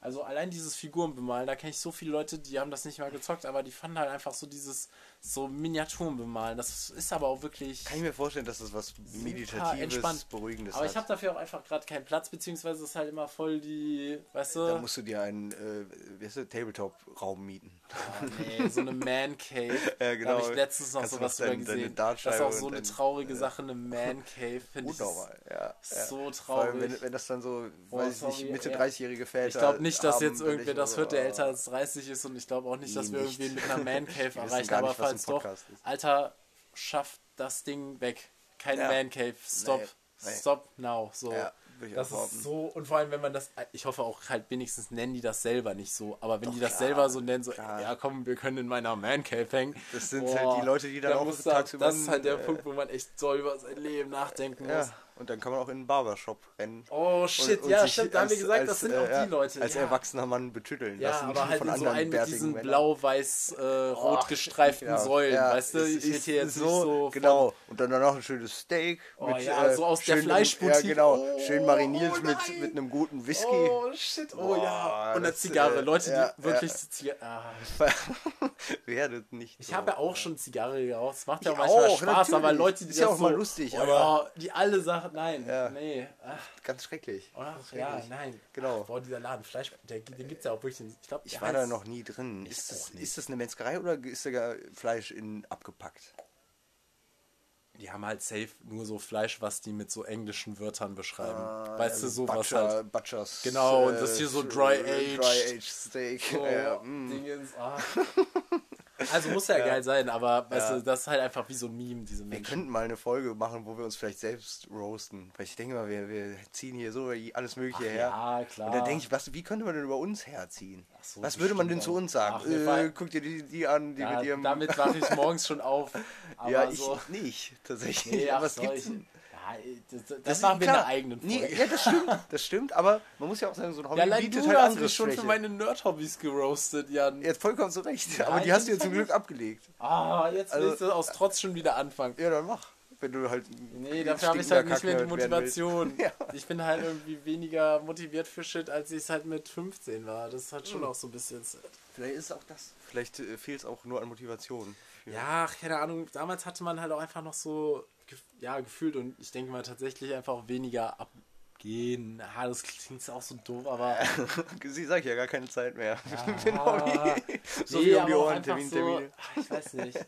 Also allein dieses Figurenbemalen, da kenne ich so viele Leute, die haben das nicht mal gezockt, aber die fanden halt einfach so dieses so Miniaturenbemalen. Das ist aber auch wirklich Kann ich mir vorstellen, dass das was Meditatives, entspannt. Beruhigendes Aber ich habe dafür auch einfach gerade keinen Platz, beziehungsweise ist halt immer voll die, weißt du, Da musst du dir einen äh, wie heißt der, Tabletop-Raum mieten. Ah, nee, so eine Man Cave. (laughs) Ja, genau. Da habe ich letztens noch Kannst du sowas drüber dein- gesehen. Das ist auch so eine dein- traurige Sache, eine Man Cave, finde ich. Ja. so ja. traurig. Allem, wenn, wenn das dann so, Boah, weiß ich nicht, sorry, Mitte ja. 30-jährige Väter. Ich glaube nicht, dass jetzt irgendwer das hört, der so, älter als 30 ist und ich glaube auch nicht, dass Nee, wir nicht. irgendwie mit einer Man (laughs) Cave erreichen. Aber falls ein doch, ist. Alter, schafft das Ding weg. Kein Ja. Man Cave. Stop. Nee, nee. Stop now. So. Ja, das ist so, und vor allem, wenn man das, ich hoffe auch halt wenigstens nennen die das selber nicht so, aber wenn die das klar, selber so nennen, so, klar. ja komm, wir können in meiner Man Cave hängen. Das sind halt die Leute, die dann da auch muss da, tagsüber Das ist halt der äh, Punkt, wo man echt so über sein Leben nachdenken muss. Ja, und dann kann man auch in einen Barbershop rennen. Oh shit, und ja, sich stimmt, da haben wir gesagt, als, das sind äh, auch ja, die Leute. Als ja. erwachsener Mann betütteln Ja, lassen aber halt von in so einen mit diesen blau-weiß-rot gestreiften Ja, Säulen, ja, weißt du? es Ich ist hier jetzt nicht so von- genau. Und dann noch ein schönes Steak. Oh ja, so aus der schön- Fleischboutique. Ja, genau. Oh, schön mariniert oh mit, mit einem guten Whisky. Oh shit, oh ja. Und eine das, Zigarre. äh, Leute, die ja, wirklich ja. Zigarre. Ah. (laughs) Werdet nicht. Ich so. habe ja auch schon Zigarre geraucht. Es macht ja manchmal Spaß, aber. Leute, die Ist ja das auch so, mal lustig, oh, aber- ja, die alle sagen, nein, Ja. nee, ach, Ganz schrecklich. ach, Schrecklich. ja, nein. Genau. Ach, boah, dieser Laden Fleisch, der, den gibt es ja auch wirklich. Ich glaube, Ich war da noch nie drin. Ist das, ist das eine Metzgerei oder ist da Fleisch in abgepackt? Die haben halt safe nur so Fleisch, was die mit so englischen Wörtern beschreiben. weißt du, sowas Butcher, halt. Butchers. Genau, und das hier so dry aged. Dry aged Steak. So, ja, mm. Dingens, ah. (laughs) Also muss ja, geil sein, aber weißt Ja. du, das ist halt einfach wie so ein Meme, diese Wir Menschen. könnten mal eine Folge machen, wo wir uns vielleicht selbst roasten. Weil ich denke mal, wir, wir ziehen hier so alles Mögliche her. ja, klar. Und dann denke ich, was, wie könnte man denn über uns herziehen? Ach so, was würde man denn zu uns sagen? Ach, wir äh, guck dir die, die an, die ja, mit ihrem... damit wache ich morgens schon auf. (laughs) Ja, ich so. nicht, tatsächlich. Nee, ach, aber es so, gibt ich, ja, das, das, Das machen ist wir in der eigenen Nee, Folge. ja, das (laughs) stimmt, das stimmt, aber man muss ja auch sagen, so ein Hobby Ja, allein bietet du halt hast mich schon für meine Nerd-Hobbys geroastet, Jan. Jetzt vollkommen zu Recht, Ja, aber die hast du ja zum Glück abgelegt. Ah, jetzt Also- willst du aus Trotz schon wieder anfangen. Ja, dann mach. Wenn du halt. Nee, dafür habe ich halt nicht mehr die. Motivation. (laughs) Ja. Ich bin halt irgendwie weniger motiviert für Shit, als ich es halt mit 15 war. Das hat Hm. schon auch so ein bisschen. Vielleicht ist es auch das. Vielleicht äh, fehlt es auch nur an Motivation. Ja, keine Ahnung. Damals hatte man halt auch einfach noch so ja, gefühlt und ich denke mal tatsächlich einfach weniger abgehen. Ah, das klingt auch so doof, aber. (laughs) Sie sagt ja gar keine Zeit mehr. Ah, Für ein Hobby. so nee, viel um die Ohren, Termin, so, Termine. ach, Ich weiß nicht.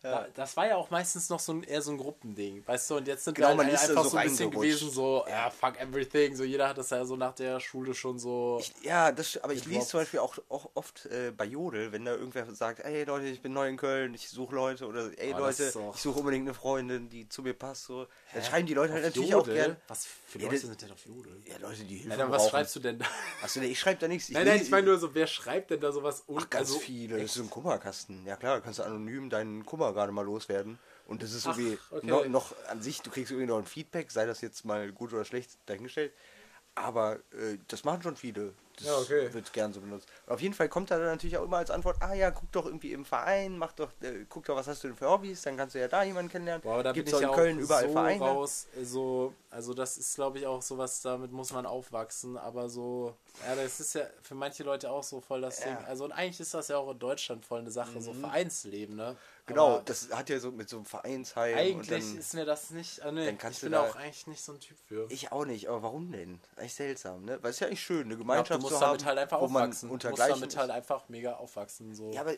Da, das war ja auch meistens noch so ein, eher so ein Gruppending, weißt du, und jetzt sind Genau, wir halt da einfach so so ein bisschen gewesen, so, ja, fuck everything, so jeder hat das ja so nach der Schule schon so, Ich, ja, das, aber ich lese zum Beispiel auch, auch oft äh, bei Jodel, wenn da irgendwer sagt, ey Leute, ich bin neu in Köln, ich suche Leute oder ey Oh, Leute, ich suche unbedingt eine Freundin, die zu mir passt. So. Dann schreiben die Leute halt natürlich Jodel? auch gern. Was für Ja, Leute das- sind denn auf Jodel? Ja, Leute, die Hilfe Ja, dann was brauchen. schreibst du denn da? Achso, nee, ich schreibe da nichts. Ich Nein, nein, ich meine nur so, wer schreibt denn da sowas? Ach, ganz also, viele. Das ist so ein Kummerkasten. Ja klar, kannst du anonym deinen Kummer gerade mal loswerden. Und das ist Ach, irgendwie okay. noch, noch an sich, du kriegst irgendwie noch ein Feedback, sei das jetzt mal gut oder schlecht dahingestellt. Aber äh, das machen schon viele. Das Ja, okay. wird gern so benutzt. Und auf jeden Fall kommt da dann natürlich auch immer als Antwort, ah ja, guck doch irgendwie im Verein, mach doch, äh, guck doch, was hast du denn für Hobbys, dann kannst du ja da jemanden kennenlernen. Boah, aber da ich auch ja in Köln auch überall so Vereine. raus. So, also das ist, glaube ich, auch sowas, damit muss man aufwachsen. Aber so, ja, das ist ja für manche Leute auch so voll das Ja. Mhm. Ding. Also und eigentlich ist das ja auch in Deutschland voll eine Sache, so Vereinsleben, ne? Genau, das hat ja so mit so einem Vereinsheim. Eigentlich dann, ist mir das nicht. Ah, nee, dann kannst ich du bin da- auch eigentlich nicht so ein Typ für. Ich auch nicht, aber warum denn? Eigentlich seltsam, ne? Weil es ist ja eigentlich schön, eine Gemeinschaft du musst zu damit haben, halt einfach aufwachsen. Du musst damit halt einfach mega aufwachsen. So. Ja, aber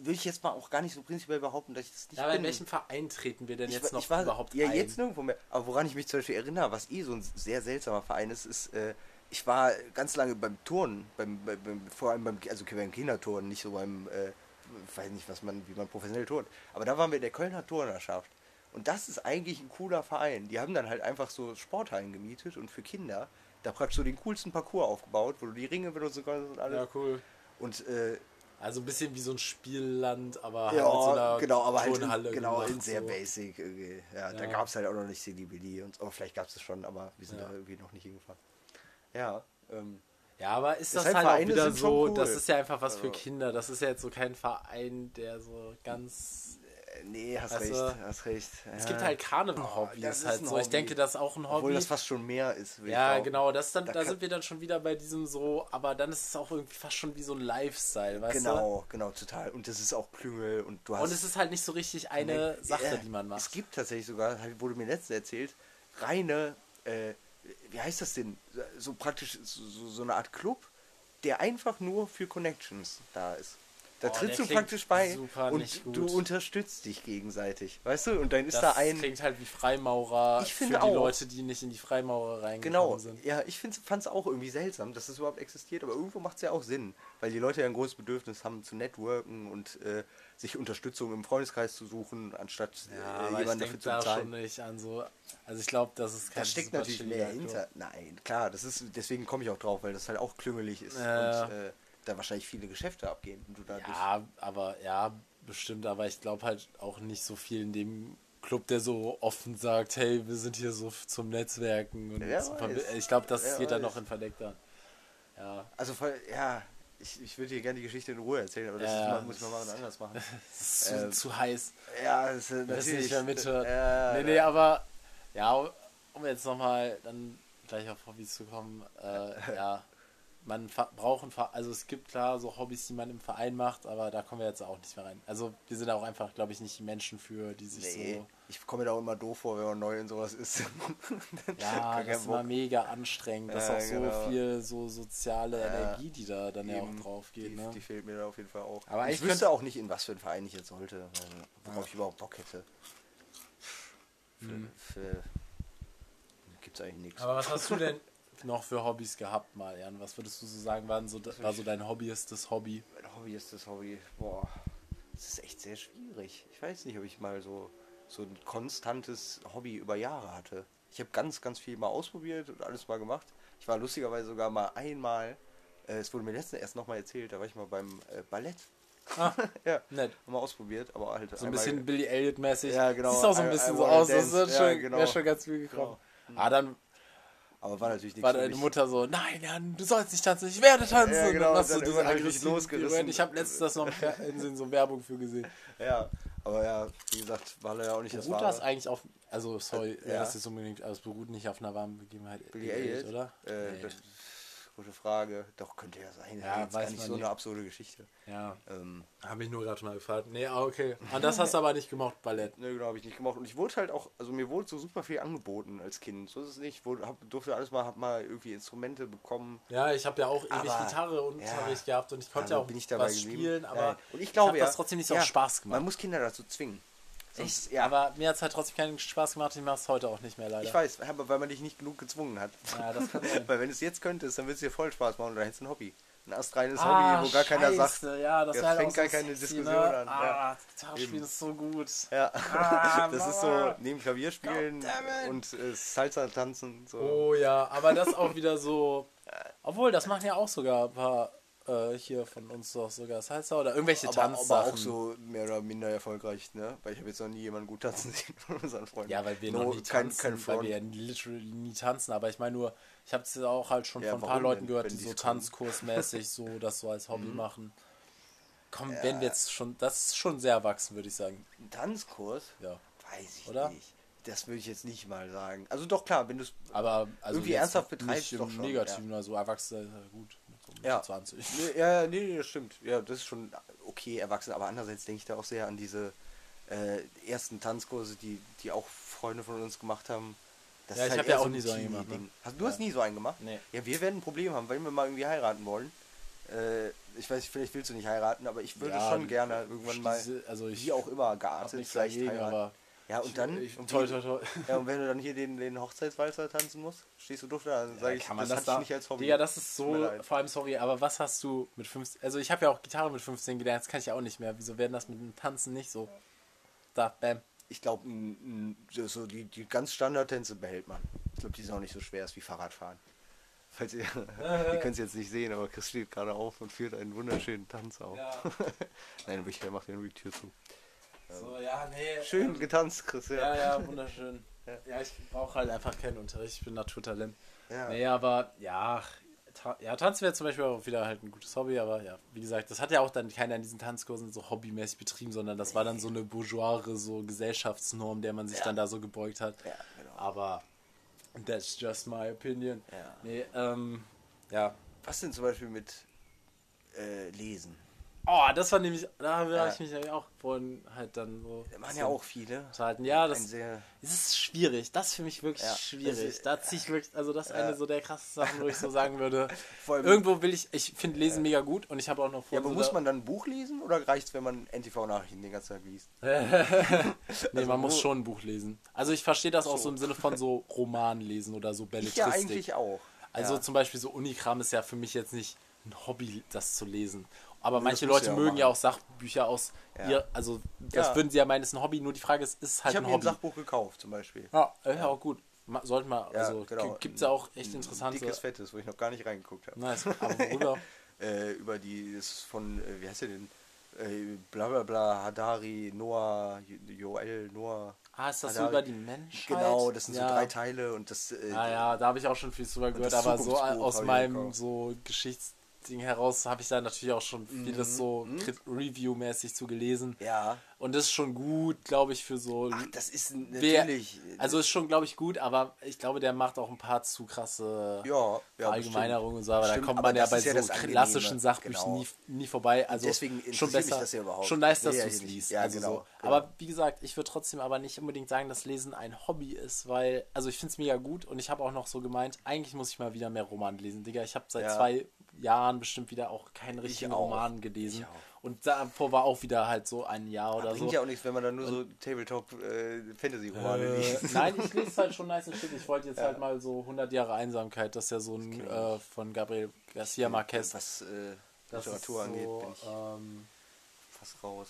will ich jetzt mal auch gar nicht so prinzipiell behaupten, dass ich das nicht Ja, aber in bin. welchem Verein treten wir denn ich, jetzt noch war, überhaupt Ja, ein? jetzt nirgendwo mehr. Aber woran ich mich zum Beispiel erinnere, was eh so ein sehr seltsamer Verein ist, ist, äh, ich war ganz lange beim Turnen, beim, beim, beim, vor allem beim, also beim Kinderturnen, nicht so beim, äh, weiß nicht, was man, wie man professionell turnt. Aber da waren wir in der Kölner Turnerschaft. Und das ist eigentlich ein cooler Verein. Die haben dann halt einfach so Sporthallen gemietet und für Kinder da praktisch so den coolsten Parcours aufgebaut, wo du die Ringe benutzen konntest und alles. Ja, cool. Und äh, Also ein bisschen wie so ein Spielland, aber halt ja, mit so einer genau, aber halt in, genau, gemacht, in sehr so. basic. Ja, da Ja. gab es halt auch noch nicht CDBD und aber vielleicht gab es es schon, aber wir sind Ja. da irgendwie noch nicht hingefahren. Ja, ähm, Ja, aber ist das Deshalb halt auch Vereine wieder sind schon so, cool. das ist ja einfach was für Also- Kinder. Das ist ja jetzt so kein Verein, der so ganz. äh, nee, hast Weißt recht, du, hast recht. Es Ja. gibt halt Karneval-Hobbys das ist halt so. Ich Hobby. denke, das ist auch ein Hobby. Obwohl das fast schon mehr ist. ich ja, behaupten. genau, das dann, Da da, sind wir dann schon wieder bei diesem so, aber dann ist es auch irgendwie fast schon wie so ein Lifestyle, weißt du? Genau, genau, total. Und das ist auch Klüngel und du hast. Und es ist halt nicht so richtig eine Sache, äh, die man macht. Es gibt tatsächlich sogar, halt, wurde mir letztens erzählt, reine, äh, wie heißt das denn? So praktisch so, so, eine Art Club, der einfach nur für Connections da ist. Da Oh, trittst du praktisch bei und du unterstützt dich gegenseitig. Weißt du? Und dann ist das da ein. klingt halt wie Freimaurer Ich finde für die auch. Leute, die nicht in die Freimaurer reingekommen Genau, sind. ja, ich fand es auch irgendwie seltsam, dass das überhaupt existiert, aber irgendwo macht es ja auch Sinn, weil die Leute ja ein großes Bedürfnis haben zu networken und äh, sich Unterstützung im Freundeskreis zu suchen, anstatt Ja, äh, aber ich jemanden dafür zu bezahlen. schon nicht an so. Also ich glaube, das ist kein Da steckt natürlich mehr hinter. Nein, klar, das ist, deswegen komme ich auch drauf, weil das halt auch klüngelig ist Ja. und äh, da wahrscheinlich viele Geschäfte abgehen. Und du da Ja, aber ja, bestimmt, aber ich glaube halt auch nicht so viel in dem Club, der so offen sagt, hey, wir sind hier so zum Netzwerken und Wer zum weiß. Ich glaube, das Wer geht dann weiß. noch in verdeckter. Ja, Also voll, ja, ich, ich würde dir gerne die Geschichte in Ruhe erzählen, aber das Ja, ist muss man mal anders machen. (laughs) zu, Ähm, zu heiß. ja, das ist es natürlich. nicht mehr mithört. Ja, nee, nee, aber ja, um jetzt nochmal dann gleich auf Hobbys zu kommen, äh, ja, man braucht ein also es gibt klar so Hobbys, die man im Verein macht, aber da kommen wir jetzt auch nicht mehr rein. Also wir sind auch einfach, glaube ich, nicht die Menschen für, die sich Nee, so ich komme mir da auch immer doof vor, wenn man neu in sowas ist. (laughs) Ja, das ist immer Bock. mega anstrengend. Das ist Ja, auch so genau. viel so soziale Ja, Energie, die da dann ja Eben, auch drauf geht. die, Ne? die fehlt mir da auf jeden Fall auch. Aber ich ich wüsste auch nicht, in was für einen Verein ich jetzt sollte, weil- worauf ich überhaupt Bock hätte. Für, Hm. für, gibt's eigentlich nichts. Aber was hast du denn noch für Hobbys gehabt, mal, Jan? Was würdest du so sagen, waren so, war so dein hobbyistes Hobby? Mein Hobby ist das Hobby. Boah, das ist echt sehr schwierig. Ich weiß nicht, ob ich mal so, so ein konstantes Hobby über Jahre hatte. Ich habe ganz, ganz viel mal ausprobiert und alles mal gemacht. Ich war lustigerweise sogar mal einmal, äh, es wurde mir letztens erst nochmal erzählt, da war ich mal beim äh, Ballett. Ah, (laughs) ja, nett. mal ausprobiert, aber halt So ein bisschen Billy Elliot-mäßig. Ja, genau. Sieht auch so ein bisschen so aus. Das dance. wird Ja, schon, genau. wäre schon ganz viel gekommen. Ah, dann Aber war natürlich nichts war deine. Mutter so, nein, Jan, du sollst nicht tanzen, ich werde tanzen. Ja, Und genau, hast dann du diese irgendwann hab ich mich aggressiven losgerissen. Ich habe letztens das noch Fernsehen so Werbung für gesehen. Ja, aber ja, wie gesagt, war leider auch nicht das Beruht Wahre. das eigentlich auf, also sorry, ja. das ist unbedingt, also es beruht nicht auf einer warmen Begebenheit, Billy Elliot, oder? Äh, Nee. das, gute Frage. Doch, könnte ja sein. Ja, jetzt weiß gar nicht so nicht. eine absurde Geschichte. Ja, Ähm, habe ich nur gerade mal gefragt. Nee, ah, okay. Und das hast du aber nicht gemacht, Ballett. ne, genau, habe ich nicht gemacht. Und ich wurde halt auch, also mir wurde so super viel angeboten als Kind. So ist es nicht. Ich wurde, hab, durfte alles mal, hab mal irgendwie Instrumente bekommen. Ja, ich habe ja auch ewig Aber, Gitarre und ja, Unterricht gehabt und ich konnte Also ja auch bin ich dabei was geblieben. spielen, aber Ja, und ich glaube ja, das trotzdem nicht so ja, auf Spaß gemacht. Man muss Kinder dazu zwingen. Echt? ja, Aber mir hat es halt trotzdem keinen Spaß gemacht, ich mache es heute auch nicht mehr leider. ich weiß, aber weil man dich nicht genug gezwungen hat. Ja, das kann sein. (laughs) weil wenn du es jetzt könntest, dann würde es dir voll Spaß machen und dann hättest du ein Hobby. Ein astreines Ah, Hobby, wo gar keiner sagt, Scheiße, ja, das das halt fängt auch gar so keine sexy, Diskussion ne? an, Ah, ja. Gitarre Eben. spielen ist so gut. Ja, Ah, (laughs) das ist so Mama. neben Klavier spielen Goddammit. und äh, Salsa tanzen. So. Oh ja, aber das auch wieder so. (laughs) Obwohl, das machen ja auch sogar ein paar äh, hier von uns doch sogar Salsa oder irgendwelche aber, Tanzsachen. aber auch so mehr oder minder erfolgreich, ne? Weil ich habe jetzt noch nie jemanden gut tanzen (laughs) sehen von unseren Freunden. Ja, weil wir No, noch nie tanzen, kein weil wir ja literally nie tanzen. Aber ich meine nur, ich habe es ja auch halt schon Ja, von ein paar Leuten denn, gehört, die so? Tanzkursmäßig so (laughs) das so als Hobby machen. Komm, wenn wir jetzt schon, das ist schon sehr erwachsen, würde ich sagen. Ein Tanzkurs? Ja. Weiß ich Oder? nicht. Das würde ich jetzt nicht mal sagen. Also doch klar, wenn du es. Aber also Irgendwie ernsthaft betreibst nicht doch im schon, Negativen, also Erwachsene ist ja gut. Mit so Mitte Ja. 20. Nee, ja, nee, nee, das stimmt. Ja, das ist schon okay erwachsen, aber andererseits denke ich da auch sehr an diese äh, ersten Tanzkurse, die, die auch Freunde von uns gemacht haben. Das Ja, ist ich halt hab ja auch ein nie so einen gemacht, ne? Hast, du hast nie so einen gemacht? Nee. Ja, wir werden ein Problem haben, wenn wir mal irgendwie heiraten wollen. Äh, ich weiß, vielleicht willst du nicht heiraten, aber ich würde Ja, schon gerne irgendwann mal, also ich wie auch immer, geartet, vielleicht dagegen, heiraten. aber ja, und dann, ich, und wie- toi, toi. ja, und wenn du dann hier den, den Hochzeitswalzer tanzen musst, stehst du doof da, dann sage ich, kann man das, das, hatte ich da? nicht als Hobby. Digga, das ist so, vor allem sorry, aber was hast du mit 15, also ich habe ja auch Gitarre mit 15 gelernt, das kann ich ja auch nicht mehr. Wieso werden das mit dem Tanzen nicht so? Da, bam. Ich glaube, so die, die ganz Standardtänze behält man. Ich glaube, die sind auch nicht so schwer ist wie Fahrradfahren. Falls ihr, (laughs) ihr könnt es jetzt nicht sehen, aber Chris steht gerade auf und führt einen wunderschönen Tanz auf. Ja. (laughs) Nein, Michael macht den Tür zu. So, ja, nee. Schön getanzt, Chris, ja. Ja, ja, wunderschön. (laughs) Ja. Ja, ich brauche halt einfach keinen Unterricht, ich bin Naturtalent. Ja. Nee, aber ja, ta ja Tanzen wäre zum Beispiel auch wieder halt ein gutes Hobby, aber ja, wie gesagt, das hat ja auch dann keiner in diesen Tanzkursen so hobbymäßig betrieben, sondern das war dann so eine bourgeoire, so Gesellschaftsnorm, der man sich Ja. dann da so gebeugt hat. Ja, genau. Aber that's just my opinion. Ja. Nee, ähm, ja. Was denn zum Beispiel mit äh, Lesen? Oh, das war nämlich, da habe Ja. ich mich nämlich auch vorhin halt dann so. Machen ja auch viele. Halten. Ja, das, sehr, Es ist schwierig, das ist für mich wirklich Ja, schwierig. das ist- da ziehe ich wirklich, also das ist Ja. eine so der krassesten Sachen, wo ich so sagen würde. (laughs) Irgendwo will ich, ich finde Lesen mega gut und ich habe auch noch vor. ja, aber so muss man dann ein Buch lesen oder reicht es, wenn man NTV-Nachrichten den ganzen Tag liest? (laughs) Nee, man wo- muss schon ein Buch lesen. Also ich verstehe das auch So. so im Sinne von so Roman lesen oder so Ich Belletristik. ja eigentlich auch. Also zum Beispiel so Unikram ist ja für mich jetzt nicht ein Hobby, das zu lesen. Aber manche Leute ja mögen ja auch Sachbücher aus Ja. ihr, also das Ja. würden sie ja meinen, ist ein Hobby, nur die Frage ist, ist es halt ich habe ein mir ein Hobby? Sachbuch gekauft zum Beispiel. Ja, äh, ja, auch gut. Ma- Sollte man, Ja, also genau. gibt es ja auch echt Ein interessante. Dickes, fettes, wo ich noch gar nicht reingeguckt habe. Nice, (laughs) aber worüber? Äh, über die, das ist von, äh, wie heißt der denn? Äh, bla bla bla, Hadari, Noah, Jo- Joel, Noah. Ah, ist das so über die Menschheit? Genau, das sind ja. so drei Teile und das. Äh, Ja, ja, da habe ich auch schon viel drüber gehört, aber so aus habe ich meinem so Geschichtsding heraus habe ich da natürlich auch schon vieles so Crit- Review-mäßig zu gelesen. Mhm. Ja. Und das ist schon gut, glaube ich, für so. Ach, das ist natürlich. also ist schon, glaube ich, gut, aber ich glaube, der macht auch ein paar zu krasse ja, ja, Allgemeinerungen und so, aber Bestimmt, da kommt man ja bei ja so Angenehme, klassischen Sachbüchern genau. nie, nie vorbei. Also deswegen schon interessiert mich besser, das ja überhaupt schon nice, dass Ja, du ja, es liest. Ja, also genau, so. genau. Aber wie gesagt, ich würde trotzdem aber nicht unbedingt sagen, dass Lesen ein Hobby ist, weil, also ich finde es mega gut und ich habe auch noch so gemeint, eigentlich muss ich mal wieder mehr Roman lesen. Digga, ich habe seit Ja. zwei Jahren bestimmt wieder auch keinen richtigen. Roman gelesen. Und davor war auch wieder halt so ein Jahr oder Bringt so. ja auch nichts, wenn man dann nur so Tabletop-Fantasy-Romane Äh, liest. nein, ich (laughs) lese halt schon nice Shit. Ich wollte jetzt halt mal so 100 Jahre Einsamkeit, das ist ja so ein äh, von Gabriel Garcia Marquez. Was äh, Das Literatur ist angeht, so, bin ich ähm, fast raus.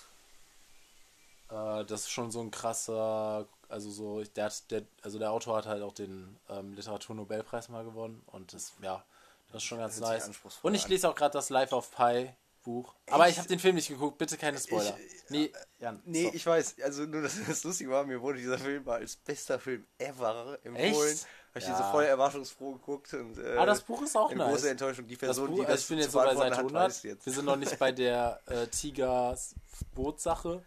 äh, das ist schon so ein krasser, also so, der hat, der, also der Autor hat halt auch den ähm, Literaturnobelpreis mal gewonnen und das, ja, das ist schon ganz nice. Und ich lese auch gerade das Life of Pi Buch. Aber ich Echt? habe den Film nicht geguckt, bitte keine Spoiler. Ich- nee, Jan. Nee, ich weiß, also nur, (laughs) dass das lustig war, mir wurde dieser Film mal als bester Film ever empfohlen. Echt? Habe ich Ja. so voll erwartungsfroh geguckt und äh, Ah, das Buch ist auch nice. große Enttäuschung. Die Person, Buch, die also das ich bin jetzt so bei Seite hat, 100. weiß jetzt. Wir sind noch nicht bei der äh, Tigers Bootsache.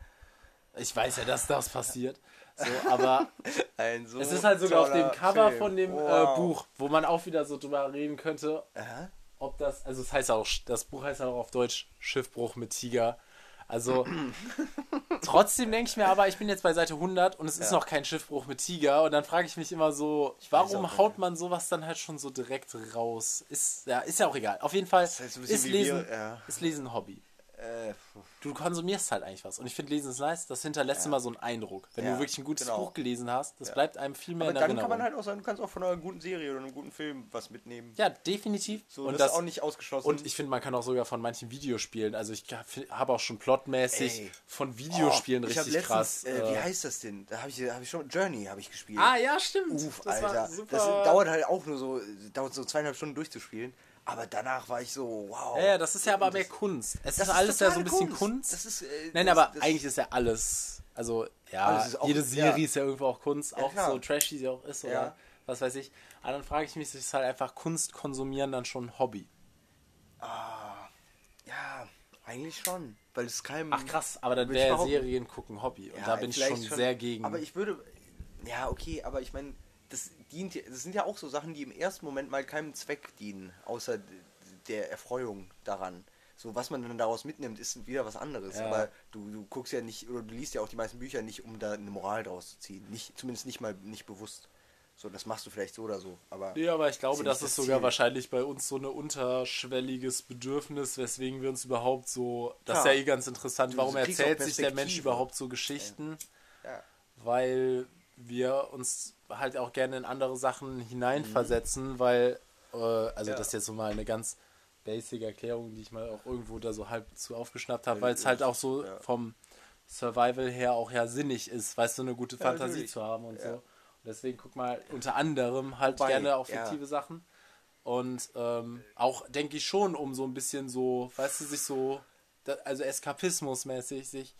Ich weiß ja, dass das passiert. So, aber (laughs) so es ist halt sogar auf dem Cover Film. von dem Wow. äh, Buch, wo man auch wieder so drüber reden könnte, Aha. ob das, also es heißt auch, das Buch heißt auch auf Deutsch Schiffbruch mit Tiger. Also (laughs) trotzdem denke ich mir aber, ich bin jetzt bei Seite 100 und es ist Ja. noch kein Schiffbruch mit Tiger und dann frage ich mich immer so, warum haut man sowas dann halt schon so direkt raus? Ist ja, ist ja auch egal. Auf jeden Fall ist halt ein bisschen ist wie Lesen, wir, ja. ist Lesen ein Hobby. Äh, Du konsumierst halt eigentlich was und ich finde Lesen ist nice, das hinterlässt immer so einen Eindruck. Wenn Ja, du wirklich ein gutes genau. Buch gelesen hast, das Ja. bleibt einem viel mehr aber in dann Erinnerung. kann man halt auch sagen, du kannst auch von einer guten Serie oder einem guten Film was mitnehmen. ja, definitiv. So, und das, das ist auch nicht ausgeschlossen. Und ich finde, man kann auch sogar von manchen Videospielen, also ich habe auch schon plotmäßig Ey. von Videospielen Oh, richtig krass. Äh, wie äh, heißt das denn? Da habe ich, hab ich schon Journey habe ich gespielt. ah, ja, stimmt. Uff, das Alter. Das dauert halt auch nur so, dauert so zweieinhalb Stunden durchzuspielen. Aber danach war ich so, wow. ja, ja, das ist ja aber mehr Kunst. Es das ist alles ja so ein bisschen Kunst. Das ist, äh, Nein, das, aber das, eigentlich ist ja alles, also ja, ist auch- jede Serie ja. ist ja irgendwo auch Kunst, auch klar. so trashy sie auch ist oder Ja. was weiß ich. Aber dann frage ich mich, ist halt einfach Kunst konsumieren dann schon ein Hobby? Ja, eigentlich schon. Weil es keinem. Ach krass, aber dann wäre. Serien gucken Hobby und Ja, da bin ich vielleicht schon, sehr gegen. Aber ich würde. Ja, okay, aber ich meine, das dient ja- das sind ja auch so Sachen, die im ersten Moment mal keinem Zweck dienen, außer der Erfreuung daran. So, was man dann daraus mitnimmt, ist wieder was anderes. Ja. Aber du, du guckst ja nicht, oder du liest ja auch die meisten Bücher nicht, um da eine Moral draus zu ziehen. Nicht, zumindest nicht mal nicht bewusst. So, das machst du vielleicht so oder so. Aber Nee, aber ich glaube, ja das nicht ist das sogar Ziel. wahrscheinlich bei uns so ein unterschwelliges Bedürfnis, weswegen wir uns überhaupt so. Das ist Ja. ja eh ganz interessant. Warum erzählt sich der Mensch überhaupt so Geschichten? ja. Weil wir uns halt auch gerne in andere Sachen hineinversetzen, Mhm. weil, äh, also Ja. das ist jetzt so mal eine ganz basic Erklärung, die ich mal auch irgendwo da so halb zu aufgeschnappt habe, weil es halt auch so ja. vom Survival her auch ja sinnig ist, weißt du, eine gute Ja, Fantasie natürlich. zu haben und so. Und deswegen guck mal unter anderem halt Wobei, gerne auch fiktive Sachen. Und ähm, auch, denke ich schon, um so ein bisschen so, weißt du, sich so, also Eskapismusmäßig, sich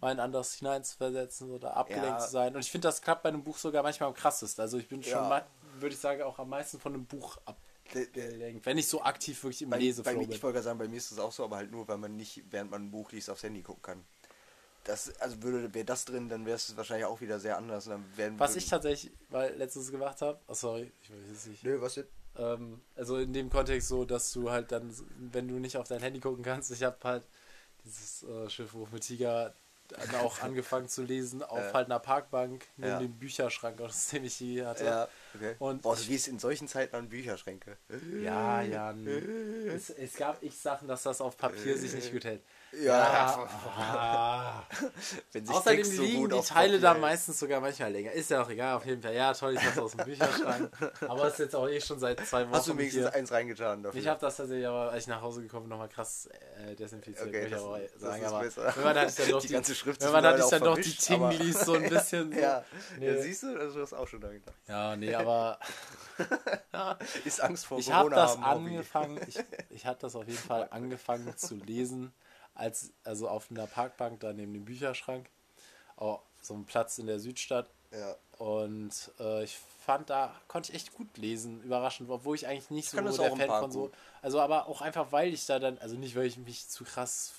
mal in anderes hineinzuversetzen oder abgelenkt Mhm. Ja. zu sein. Und ich finde, das klappt bei einem Buch sogar manchmal am krassesten. Also ich bin schon, Ja. würde ich sagen, auch am meisten von einem Buch abgelenkt, wenn ich so aktiv wirklich im Bei, bei mir, ich wollte sagen, bei mir ist es auch so, aber halt nur, weil man nicht, während man ein Buch liest, aufs Handy gucken kann. Das, also würde, wäre das drin, dann wäre es wahrscheinlich auch wieder sehr anders. Was ich tatsächlich weil letztens gemacht habe, oh sorry, ich weiß es nicht. Nö, was denn? Ähm, also in dem Kontext so, dass du halt dann, wenn du nicht auf dein Handy gucken kannst, ich habe halt dieses äh, Schiffbuch mit Tiger dann auch (laughs) angefangen zu lesen auf Ja. halt einer Parkbank neben Ja. dem Bücherschrank, aus dem ich hier hatte. Ja, okay. Und Boah, du gehst in solchen Zeiten an Bücherschränke. Ja, ja. nee. (laughs) Es, es gab ich Sachen, dass das auf Papier sich nicht gut hält. Ja, (laughs) wenn sich Außerdem Text so liegen die Teile da meistens sogar manchmal länger. Ist ja auch egal, auf jeden Fall. Ja, toll, ich hab's aus dem Bücherschrank. (laughs) Aber es ist jetzt auch eh schon seit zwei Wochen Hast du wenigstens hier. eins reingetan dafür? Ich habe das tatsächlich aber, als ich nach Hause gekommen bin, nochmal krass äh, desinfiziert. Okay, ich das- aber das sagen. ist aber besser. Irgendwann hatte ich dann (laughs) doch Die die, ganze Schrift hatte ich mittlerweile dann doch die Tinglis so ein bisschen. So. ja. Nee. ja, siehst du, also du hast auch schon da gedacht. Ja, nee, aber Ist Angst vor ich habe Corona das haben Hobby. angefangen, ich, ich habe das auf jeden Fall angefangen zu lesen, als also auf einer Parkbank da neben dem Bücherschrank, auf so einem Platz in der Südstadt. Ja. Und äh, ich fand, da konnte ich echt gut lesen, überraschend, obwohl ich eigentlich nicht so kann das der Fan von so. Also aber auch einfach, weil ich da dann, also nicht, weil ich mich zu krass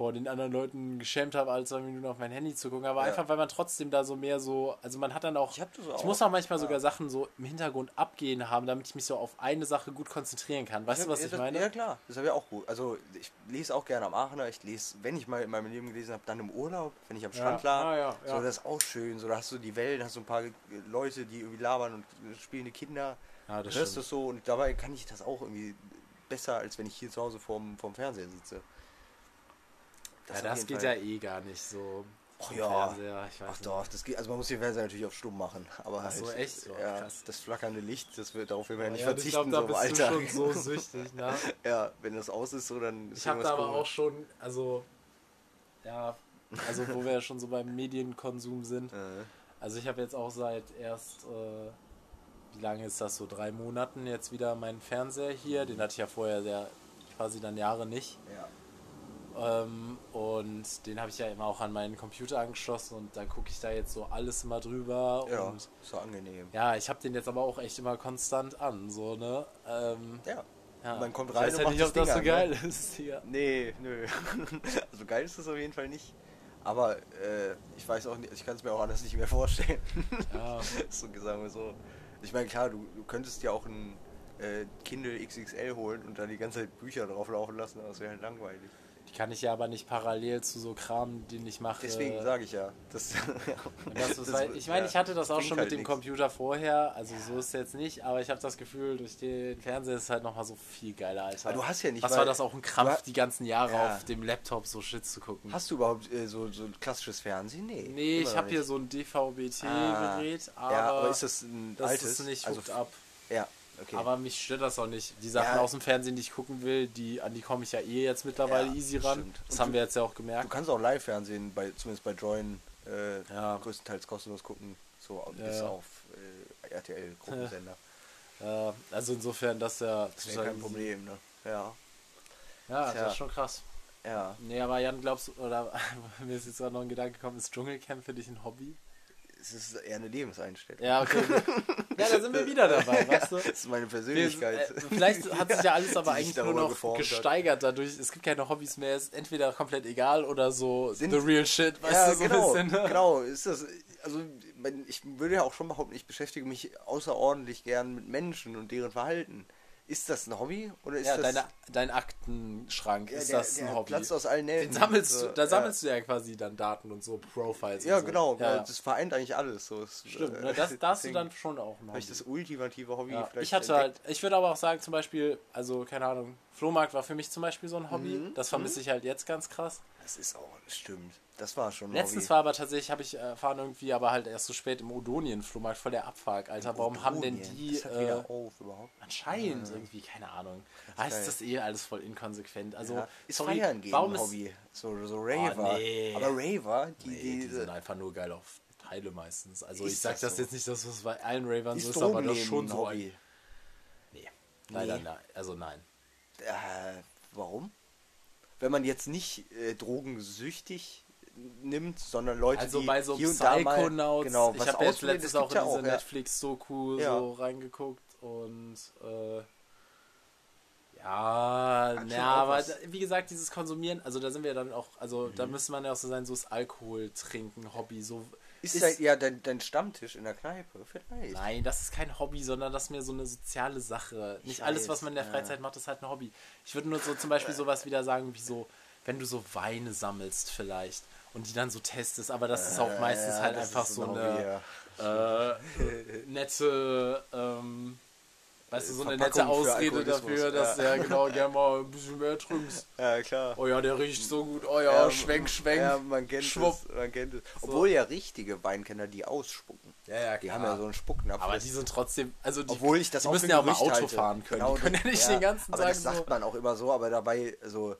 vor den anderen Leuten geschämt habe, alle zwei Minuten auf mein Handy zu gucken, aber Ja. einfach, weil man trotzdem da so mehr so, also man hat dann auch, Ich hab ich auch. muss auch manchmal Ja. sogar Sachen so im Hintergrund abgehen haben, damit ich mich so auf eine Sache gut konzentrieren kann. Weißt du, was ja, ich das, meine? Ja, klar. Das habe ich auch gut. Also, ich lese auch gerne am Aachener. Ich lese, wenn ich mal in meinem Leben gelesen habe, dann im Urlaub, wenn ich am Strand lag. Ah, ja, ja. So, das ist auch schön. So, da hast du die Wellen, hast du ein paar Leute, die irgendwie labern und spielende Kinder. Ja, das hörst du so und dabei kann ich das auch irgendwie besser, als wenn ich hier zu Hause vorm, vorm Fernseher sitze. Ja, auf das geht Fall. ja eh gar nicht so. Ach vom ja. Fernseher, ich Ach nicht. doch, das geht, also man muss den Fernseher natürlich auf stumm machen. Aber Ach so, halt, echt? Oh, ja, krass. das flackernde Licht, das wird darauf will man ja nicht Ja, ich verzichten, glaube, da so bist du Alltag. schon so (laughs) süchtig, ne? ja, wenn das aus ist, so dann ist Ich habe da aber komisch. auch schon, also, ja, also wo wir ja schon so beim Medienkonsum sind. Äh, Also ich habe jetzt auch seit erst, äh, wie lange ist das so, drei Monaten jetzt wieder meinen Fernseher hier. Den hatte ich ja vorher sehr, quasi dann Jahre nicht. ja. Ähm, und den habe ich ja immer auch an meinen Computer angeschlossen und dann gucke ich da jetzt so alles immer drüber. Ja, Und ist so angenehm. ja, ich habe den jetzt aber auch echt immer konstant an, so, ne? Ähm, Ja. ja. Man kommt Ich rein weiß und macht nicht, ob das das so an, ne? geil ist hier. Nee, nö. (laughs) also geil ist das auf jeden Fall nicht. Aber äh, ich weiß auch nicht, ich kann es mir auch anders nicht mehr vorstellen. Ja. (laughs) so sagen wir so. Ich meine, klar, du, du könntest ja auch ein äh, Kindle XXL holen und dann die ganze Zeit Bücher drauf laufen lassen, aber das wäre halt langweilig. Die kann ich ja aber nicht parallel zu so Kram, den ich mache. Deswegen sage ich ja. Das, (laughs) Das das wird- ich meine, ja, ich hatte das auch schon halt mit dem nix. Computer vorher, also so ist es jetzt nicht, aber ich habe das Gefühl, durch den Fernseher ist es halt nochmal so viel geiler, Alter. Aber du hast ja nicht, Was war das auch ein Krampf, die ganzen Jahre Ja. auf dem Laptop so Shit zu gucken? Hast du überhaupt äh, so, so ein klassisches Fernsehen? Nee. nee, ich habe hier so ein DVB-T-Gerät, Ah, aber, ja, aber ist das ein das altes? ist nicht also, up. Ja, okay. Aber mich stört das auch nicht. Die Sachen Ja. aus dem Fernsehen, die ich gucken will, die, an die komme ich ja eh jetzt mittlerweile Ja, easy ran. stimmt. Das Und haben du- wir jetzt ja auch Du gemerkt. kannst auch Live-Fernsehen, bei, zumindest bei Join, äh, Ja. größtenteils kostenlos gucken. So Ja, bis ja. auf äh, RTL-Gruppensender. (laughs) Ja, also insofern, das ja Das wäre kein Problem, ne? Ja. Ja, das Tja. ist schon krass. Ja. Nee, aber Jan, glaubst du, oder (laughs) mir ist jetzt gerade noch ein Gedanke gekommen, ist Dschungelcamp für dich ein Hobby? Es ist eher eine Lebenseinstellung. Ja, okay. (laughs) ja, da sind wir wieder dabei, weißt du? Das ist meine Wir, Persönlichkeit. äh, vielleicht hat sich ja alles (laughs) aber eigentlich nur noch geformt hat. gesteigert dadurch. Es gibt keine Hobbys mehr, ist entweder komplett egal oder so Sind- the real shit, weißt ja, du, so genau, ein bisschen. ne? genau. Ist das, also ich würde ja auch schon behaupten, ich beschäftige mich außerordentlich gern mit Menschen und deren Verhalten. Ist das ein Hobby oder ist Ja, das deine, dein Aktenschrank, Ja, ist der- das ein der Hobby? Platz aus allen Nähten. Den sammelst So, du, da ja. sammelst du ja quasi dann Daten und so, Profiles Ja, und so. genau, Ja, das vereint eigentlich alles. So, Stimmt, äh, ne, das, da hast du dann schon auch ich Hobby. das ultimative Hobby vielleicht ich hatte entdeckt. halt, ich würde aber auch sagen, zum Beispiel, also keine Ahnung, Flohmarkt war für mich zum Beispiel so ein Hobby. Mhm, Das vermisse ich halt jetzt ganz krass. Das ist auch, stimmt. Das war schon Letztens Hobby. war aber tatsächlich, habe ich erfahren irgendwie, aber halt erst so spät im Odonien-Flohmarkt, voll der Abfuck, Alter. Warum haben denn Odonien. die, Das hat äh, wieder auf überhaupt. anscheinend irgendwie, keine Ahnung. Ah, ist geil. das eh alles voll inkonsequent. Also, Ja. Ist sorry, Feiern warum ein ist, Hobby. So, so Raver. nee. Aber Raver, die, Nee, die, die sind einfach nur geil auf Teile meistens. Also Ist ich sag das das, so? jetzt nicht, dass es bei allen Ravern ist so ist, aber das nehmen schon so Hobby. ein... Nee, leider Nee. nein. Also nein. Äh, warum? Wenn man jetzt nicht äh, drogensüchtig nimmt, sondern Leute, Also die bei so hier und da mal genau, ich habe jetzt das auch in ja diese ja. Netflix-Doku Ja. so reingeguckt und äh, ja, ja, auch aber was. da, wie gesagt, dieses Konsumieren, also da sind wir dann auch, also da Mhm. müsste man ja auch so sein, so das Alkohol trinken, Hobby, so Ist, ist- ja dein, dein Stammtisch in der Kneipe, vielleicht. Nein, das ist kein Hobby, sondern das ist mir so eine soziale Sache. Nicht Ich alles, weiß, was man in der ja. Freizeit macht, ist halt ein Hobby. Ich würde nur so zum Beispiel sowas wieder sagen, wie so, wenn du so Weine sammelst vielleicht und die dann so testest, aber das ist auch Äh, meistens ja, halt das einfach ist so ein eine ja. äh, nette, ähm, weißt du, so eine nette Verpackung Ausrede dafür, dass ja. der genau gerne (laughs) mal ein bisschen mehr trinkst. Ja, klar. Oh ja, der riecht so gut. Oh ja, Ja, schwenk, schwenk. Ja, man kennt schwupp. es. Man kennt es. Obwohl ja richtige Weinkenner die ausspucken. Ja, ja, Die haben ja so einen Spucknapf. Aber die sind trotzdem, also die, Obwohl ich das die auch müssen ja auch mal Auto halte. fahren können. Genau, die können ja nicht den ganzen aber Tag das so. sagt man auch immer so, aber dabei so.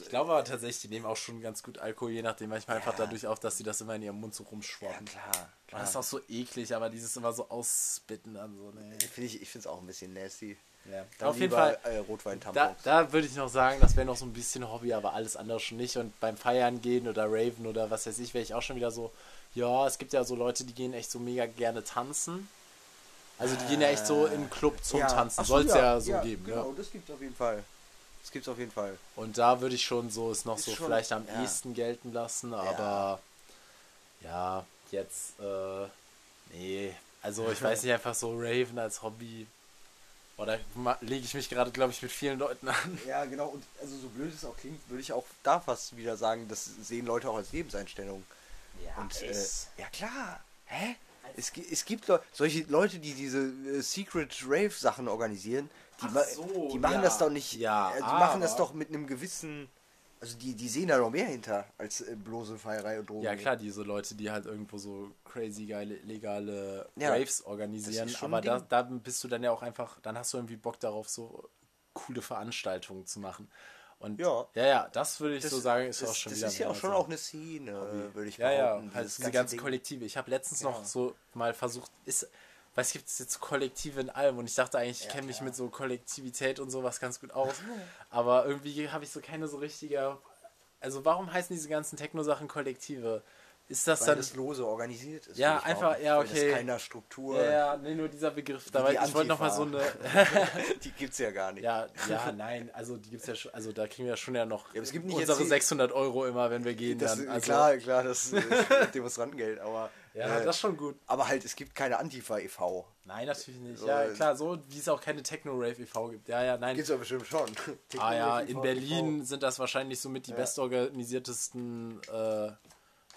Ich glaube aber tatsächlich, die nehmen auch schon ganz gut Alkohol, je nachdem, manchmal einfach Ja. dadurch auch, dass sie das immer in ihrem Mund so Ja, rumschwappen. klar. Und klar. das ist auch so eklig, aber dieses immer so ausspitten dann so, ne. Finde ich, ich finde es auch ein bisschen nasty. Ja. Dann Auf jeden Fall, Äh, da, da würde ich noch sagen, das wäre noch so ein bisschen Hobby, aber alles andere schon nicht. Und beim Feiern gehen oder Raven oder was weiß ich, wäre ich auch schon wieder so, ja, es gibt ja so Leute, die gehen echt so mega gerne tanzen. Also die gehen ja echt so in den Club zum Ja. Tanzen. Soll es ja, so geben, Genau, ne? das gibt es auf jeden Fall. Das gibt es auf jeden Fall. Und da würde ich schon so es noch Ist so schon- vielleicht am ja. ehesten gelten lassen, aber ja, jetzt, äh, nee. Also ich weiß (laughs) nicht, einfach so Raven als Hobby. Oder lege ich mich gerade, glaube ich, mit vielen Leuten an. Ja, genau. Und also so blöd es auch klingt, würde ich auch da fast wieder sagen, das sehen Leute auch als Lebenseinstellung. Ja, Und äh, ja klar. Hä? Es, es gibt Leu- solche Leute, die diese äh, Secret Rave Sachen organisieren, die, ma so, die machen ja. das doch nicht. Ja, äh, die machen das doch mit einem gewissen. Also die, die sehen da noch mehr hinter als äh, bloße Feierei und Drogen. Ja klar, diese Leute, die halt irgendwo so crazy geile, legale Ja, Raves organisieren, aber da, da bist du dann ja auch einfach, dann hast du irgendwie Bock darauf, so coole Veranstaltungen zu machen. Und Ja. ja, ja das würde ich Das, so sagen, ist das, auch schon das wieder ist ja auch schon so. auch eine Szene, würde ich Ja, ja, behaupten. halt diese ganze. Kollektive. Ich habe letztens Ja. noch so mal versucht, ist, was gibt es jetzt Kollektive in allem? Und ich dachte eigentlich, ich Ja, kenne mich mit so Kollektivität und sowas ganz gut aus. Aber irgendwie habe ich so keine so richtige. Also warum heißen diese ganzen Techno-Sachen Kollektive? Ist das Weil dann. das lose organisiert ist. Ja, einfach- ja, Weil okay. Das keiner Struktur. ja, ja, nee, nur dieser Begriff. Da Wie war, die ich wollte noch mal so eine. (laughs) die gibt's ja gar nicht. ja, ja, nein, also die gibt's ja schon. Also da kriegen wir schon ja noch Ja, aber es gibt nicht unsere jetzt die- 600 Euro immer, wenn wir gehen. Das, dann. Also, klar, klar, das ist Demonstrantengeld, aber, Ja, äh, das ist schon gut. aber halt, es gibt keine Antifa e.V. Nein, natürlich nicht. So, Ja, äh, klar, so wie es auch keine Techno-Rave e.V. gibt. Ja, ja, nein. Gibt's ja bestimmt schon. Ah ja, in e.V. Berlin sind das wahrscheinlich so mit die Ja. bestorganisiertesten äh,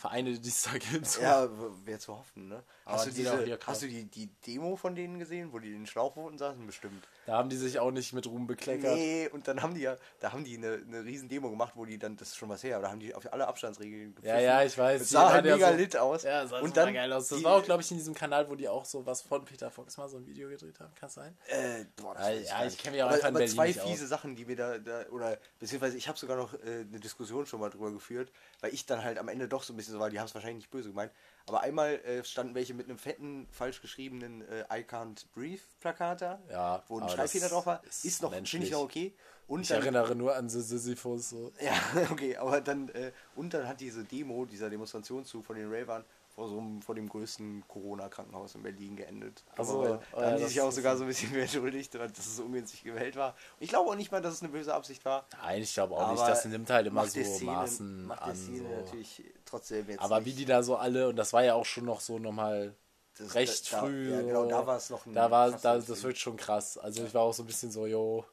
Vereine, die es da gibt. Ja, wäre zu hoffen, ne? Hast du, diese, hast du die, die Demo von denen gesehen, wo die in den Schlauchbooten saßen? Bestimmt. Da haben die sich auch nicht mit Ruhm bekleckert. Nee, und dann haben die ja, da haben die eine, eine riesen Demo gemacht, wo die dann, das ist schon was her, aber da haben die auf alle Abstandsregeln Ja, ja, ich weiß. Die sah halt mega so- lit aus. Ja, sah und dann geil aus. Das die- war auch, glaube ich, in diesem Kanal, wo die auch so was von Peter Fox mal so ein Video gedreht haben. Kann es sein? Äh, boah, das weiß ja, ich nicht. kenn mich auch aber, einfach in aber Berlin zwei nicht aus. fiese Sachen, die mir da, da oder beziehungsweise ich habe sogar noch äh, eine Diskussion schon mal drüber geführt, weil ich dann halt am Ende doch so ein bisschen so war, die haben es wahrscheinlich nicht böse gemeint, aber einmal äh, standen welche mit einem fetten, falsch geschriebenen äh, I Can't Breathe Plakat da, Ja, wo ein Schreibfehler drauf war, ist ist noch, finde ich noch okay. Und Ich dann, erinnere nur an Sisyphus. So. ja, (laughs) okay, aber dann, äh, und dann hat diese Demo, dieser Demonstrationszug von den Ravern vor, so einem, vor dem größten Corona-Krankenhaus in Berlin geendet. Ach so, Aber oh da ja, haben die das sich auch sogar so. ein bisschen (laughs) mehr entschuldigt, dass es so ungünstig gewählt war. Ich glaube auch nicht mal, dass es eine böse Absicht war. Nein, ich glaube auch nicht. Aber Das nimmt halt immer so Szene- Maßen macht an. Szene So. natürlich trotzdem jetzt Aber nicht. wie die da so alle, und das war ja auch schon noch so nochmal das, recht da, früh. Ja, genau, da war es noch ein Da war da, das wird schon krass. Also ich war auch so ein bisschen so, yo.